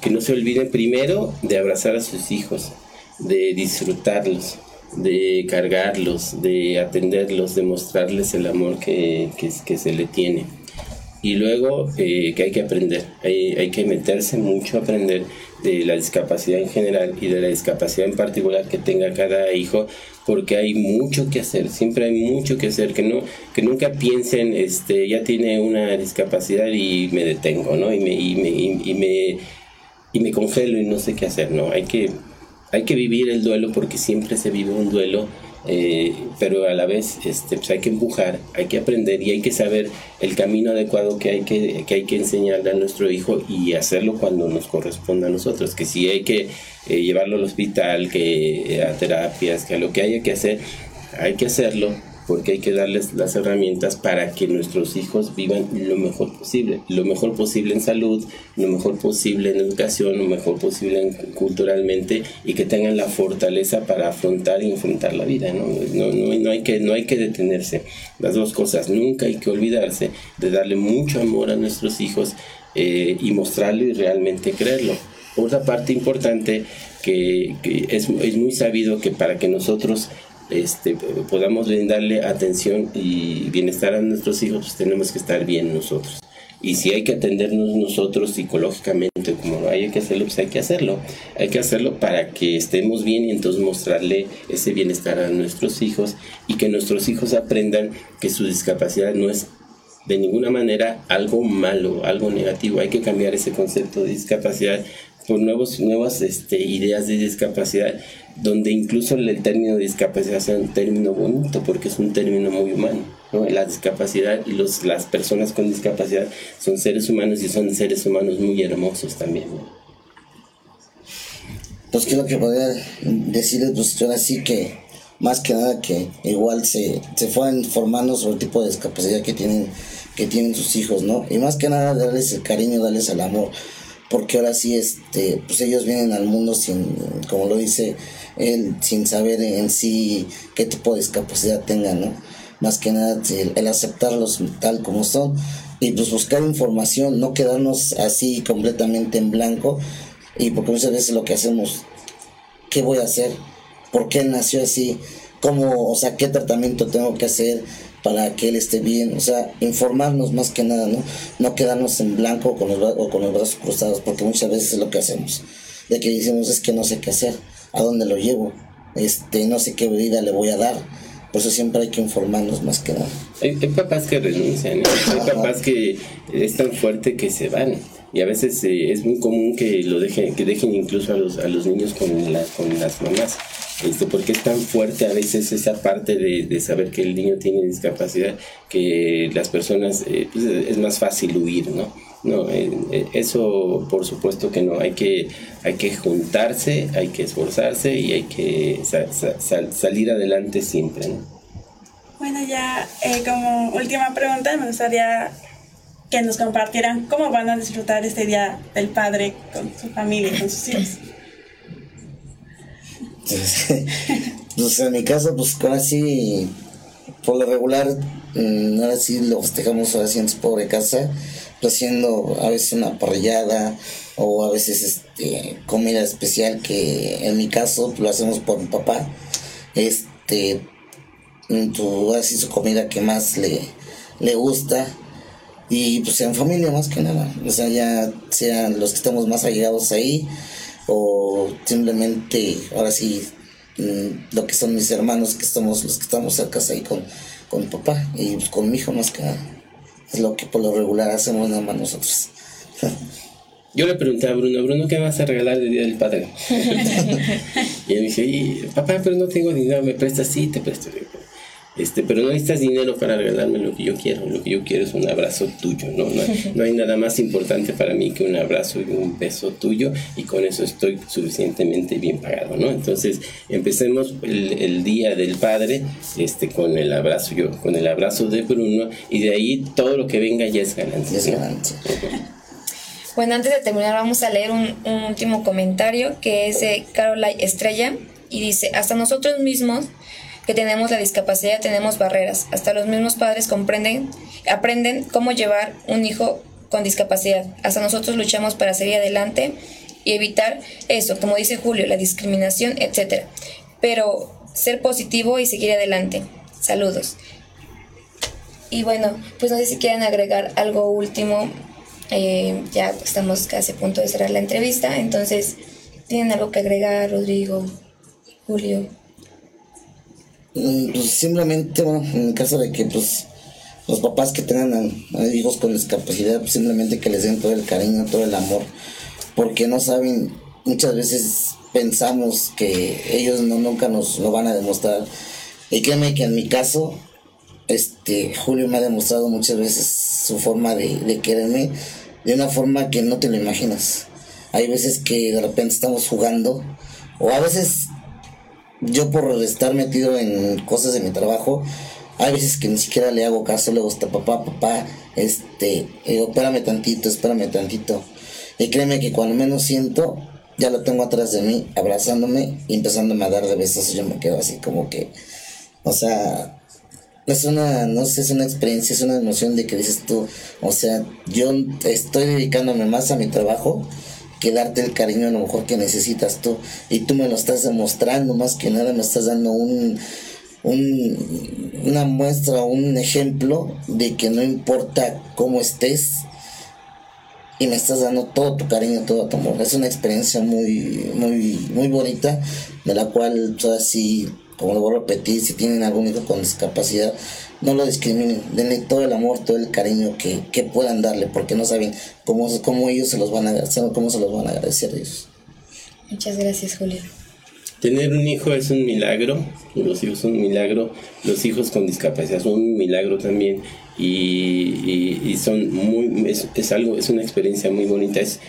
Speaker 3: que no se olviden primero de abrazar a sus hijos, de disfrutarlos, de cargarlos, de atenderlos, de mostrarles el amor que, que, que se le tiene. Y luego eh, que hay que aprender, hay, hay que meterse mucho a aprender de la discapacidad en general y de la discapacidad en particular que tenga cada hijo, porque hay mucho que hacer, siempre hay mucho que hacer, que no que nunca piensen, este, ya tiene una discapacidad y me detengo, ¿no? Y me, y me, y, y me, y me congelo y no sé qué hacer, ¿no? Hay que, hay que vivir el duelo porque siempre se vive un duelo eh, pero a la vez este, pues hay que empujar, hay que aprender y hay que saber el camino adecuado que hay que, que, hay que enseñarle a nuestro hijo y hacerlo cuando nos corresponda a nosotros, que si hay que eh, llevarlo al hospital, que a terapias, que a lo que haya que hacer, hay que hacerlo porque hay que darles las herramientas para que nuestros hijos vivan lo mejor posible, lo mejor posible en salud, lo mejor posible en educación, lo mejor posible en, culturalmente y que tengan la fortaleza para afrontar y enfrentar la vida, ¿no? No, no, no, hay que, no hay que detenerse, las dos cosas, nunca hay que olvidarse de darle mucho amor a nuestros hijos eh, y mostrarlo y realmente creerlo. Otra parte importante que, que es, es muy sabido que para que nosotros este, podamos brindarle atención y bienestar a nuestros hijos, pues tenemos que estar bien nosotros. Y si hay que atendernos nosotros psicológicamente, como haya que hacerlo, pues hay que hacerlo. Hay que hacerlo para que estemos bien y entonces mostrarle ese bienestar a nuestros hijos y que nuestros hijos aprendan que su discapacidad no es de ninguna manera algo malo, algo negativo. Hay que cambiar ese concepto de discapacidad por nuevos, nuevas este, ideas de discapacidad, donde incluso el término discapacidad sea un término bonito, porque es un término muy humano. ¿no? La discapacidad y los, las personas con discapacidad son seres humanos y son seres humanos muy hermosos también.
Speaker 4: Pues que lo que podría decirles, pues ahora sí que más que nada que igual se, se fueran informando sobre el tipo de discapacidad que tienen, que tienen sus hijos, ¿no? Y más que nada darles el cariño, darles el amor, porque ahora sí, este, pues ellos vienen al mundo sin, como lo dice él, sin saber en sí qué tipo de discapacidad tengan, ¿no? Más que nada el, el aceptarlos tal como son y pues buscar información, no quedarnos así completamente en blanco y porque muchas veces lo que hacemos, ¿qué voy a hacer? ¿Por qué él nació así? ¿Cómo, o sea, qué tratamiento tengo que hacer para que él esté bien? O sea, informarnos más que nada, ¿no? No quedarnos en blanco con los, o con los brazos cruzados, porque muchas veces es lo que hacemos. De que decimos, es que no sé qué hacer, a dónde lo llevo, este, no sé qué vida le voy a dar. Por eso siempre hay que informarnos más que nada.
Speaker 3: Hay, hay papás que renuncian, ¿eh? hay papás que es tan fuerte que se van Y a veces eh, es muy común que lo dejen, que dejen incluso a los, a los niños con, la, con las mamás. Este, porque es tan fuerte a veces esa parte de, de saber que el niño tiene discapacidad que las personas eh, pues, es más fácil huir, ¿no? No, eh, eh, eso por supuesto que no, hay que, hay que juntarse, hay que esforzarse y hay que sa- sa- sal- salir adelante siempre, ¿no?
Speaker 2: Bueno, ya eh, como última pregunta, me gustaría que nos compartieran cómo van a disfrutar este Día del Padre con su familia y con sus hijos.
Speaker 4: pues en mi caso, pues ahora sí, por lo regular, mm, ahora sí lo festejamos ahora sí en su pobre casa, haciendo a veces una parrillada o a veces este comida especial que en mi caso pues, lo hacemos por mi papá. Este, mm, tu, así su comida que más le, le gusta. Y pues en familia más que nada. O sea, ya sean los que estamos más allegados ahí o simplemente ahora sí mm, lo que son mis hermanos que estamos los que estamos cerca ahí con, con papá y pues, con mi hijo más que nada. Es lo que por lo regular hacemos nada más nosotros.
Speaker 3: Yo le pregunté a Bruno, Bruno, ¿qué me vas a regalar el Día del Padre? y él me dice, "Y, papá, pero no tengo dinero, ¿me prestas? Sí, te presto. Este, pero no necesitas dinero para regalarme lo que yo quiero. Lo que yo quiero es un abrazo tuyo, ¿no? No, no hay nada más importante para mí que un abrazo y un beso tuyo y con eso estoy suficientemente bien pagado, ¿no? Entonces, empecemos el, el Día del Padre este, con el abrazo yo, con el abrazo de Bruno y de ahí todo lo que venga ya es ganancia.
Speaker 4: Es
Speaker 3: ¿no?
Speaker 4: ganancia.
Speaker 1: Bueno, antes de terminar vamos a leer un, un último comentario que es de Caroline Estrella y dice, hasta nosotros mismos que tenemos la discapacidad tenemos barreras, hasta los mismos padres comprenden, aprenden cómo llevar un hijo con discapacidad, hasta nosotros luchamos para seguir adelante y evitar eso, como dice Julio, la discriminación, etc. Pero ser positivo y seguir adelante. Saludos. Y bueno, pues no sé si quieren agregar algo último. Eh, ya estamos casi a punto de cerrar la entrevista, entonces, ¿tienen algo que agregar, Rodrigo, Julio?
Speaker 4: Mm, Pues simplemente, bueno, en el caso de que pues los papás que tengan hijos con discapacidad, pues, simplemente que les den todo el cariño, todo el amor, porque no saben, muchas veces pensamos que ellos no nunca nos lo van a demostrar. Y créeme que en mi caso, este Julio me ha demostrado muchas veces su forma de, de quererme de una forma que no te lo imaginas. Hay veces que de repente estamos jugando, o a veces yo por estar metido en cosas de mi trabajo, hay veces que ni siquiera le hago caso, le gusta papá, papá, este, digo, espérame tantito, espérame tantito. Y créeme que cuando menos siento, ya lo tengo atrás de mí, abrazándome y empezándome a dar de besos, yo me quedo así como que, o sea, es una, no sé, es una experiencia, es una emoción de que dices tú, o sea, yo estoy dedicándome más a mi trabajo que darte el cariño a lo mejor que necesitas tú y tú me lo estás demostrando más que nada me estás dando un, un una muestra un ejemplo de que no importa cómo estés y me estás dando todo tu cariño, todo tu amor. Es una experiencia muy, muy, muy bonita, de la cual, sea, si, como lo voy a repetir, si tienen algún hijo con discapacidad, no lo discriminen, denle todo el amor, todo el cariño que, que puedan darle, porque no saben cómo, cómo ellos se los van a agradecer, cómo se los van a agradecer ellos.
Speaker 1: Muchas gracias, Julio.
Speaker 3: Tener un hijo es un milagro, los hijos son un milagro, los hijos con discapacidad son un milagro también y, y- y son muy, es, es algo, es una experiencia muy bonita, es,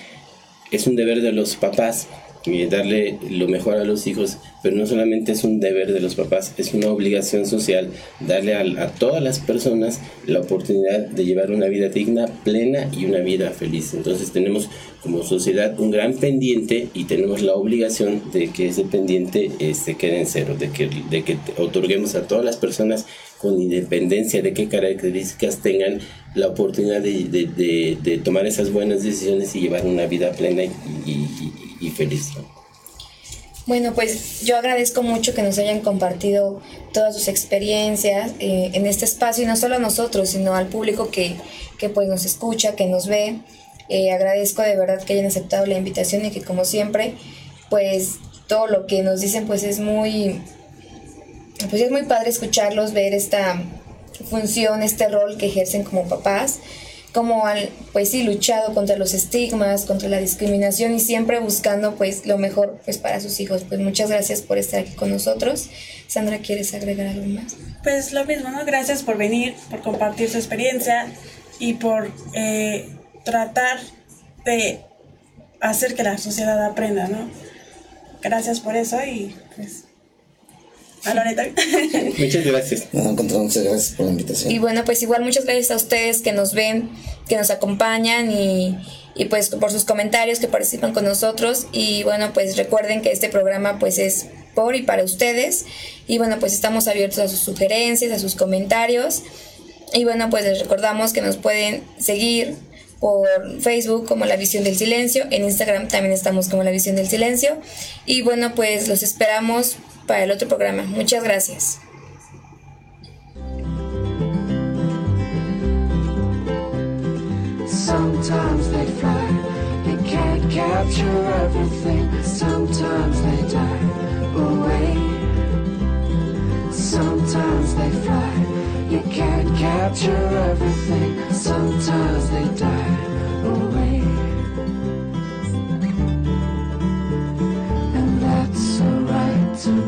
Speaker 3: es un deber de los papás eh, darle lo mejor a los hijos, pero no solamente es un deber de los papás, es una obligación social darle a, a todas las personas la oportunidad de llevar una vida digna, plena y una vida feliz. Entonces tenemos como sociedad un gran pendiente y tenemos la obligación de que ese pendiente este, quede en cero, de que, otorguemos a todas las personas con independencia de qué características tengan la oportunidad de- de tomar esas buenas decisiones y llevar una vida plena y, y- y- y feliz. ¿no?
Speaker 1: Bueno, pues yo agradezco mucho que nos hayan compartido todas sus experiencias eh, en este espacio, y no solo a nosotros, sino al público que, que pues nos escucha, que nos ve. Eh, agradezco de verdad que hayan aceptado la invitación y que como siempre, pues todo lo que nos dicen pues es muy, pues es muy padre escucharlos, ver esta función, este rol que ejercen como papás. Cómo han, pues sí, luchado contra los estigmas, contra la discriminación y siempre buscando, pues, lo mejor, pues, para sus hijos. Pues muchas gracias por estar aquí con nosotros. Sandra, ¿quieres agregar algo más?
Speaker 2: Pues lo mismo, ¿no? Gracias por venir, por compartir su experiencia y por eh, tratar de hacer que la sociedad aprenda, ¿no? Gracias por eso y pues a Loreta.
Speaker 3: Muchas gracias.
Speaker 4: No, muchas gracias por la invitación.
Speaker 1: Y bueno, pues igual muchas gracias a ustedes que nos ven, que nos acompañan y, y pues por sus comentarios que participan con nosotros. Y bueno, pues recuerden que este programa pues es por y para ustedes. Y bueno, pues estamos abiertos a sus sugerencias, a sus comentarios. Y bueno, pues les recordamos que nos pueden seguir por Facebook como La Visión del Silencio, en Instagram también estamos como La Visión del Silencio. Y bueno, pues los esperamos para el otro programa. Muchas gracias.
Speaker 5: Sometimes they fly, they can't capture everything. Sometimes they die away. Sometimes they fly, you can't capture everything. Sometimes they die away. And that's alright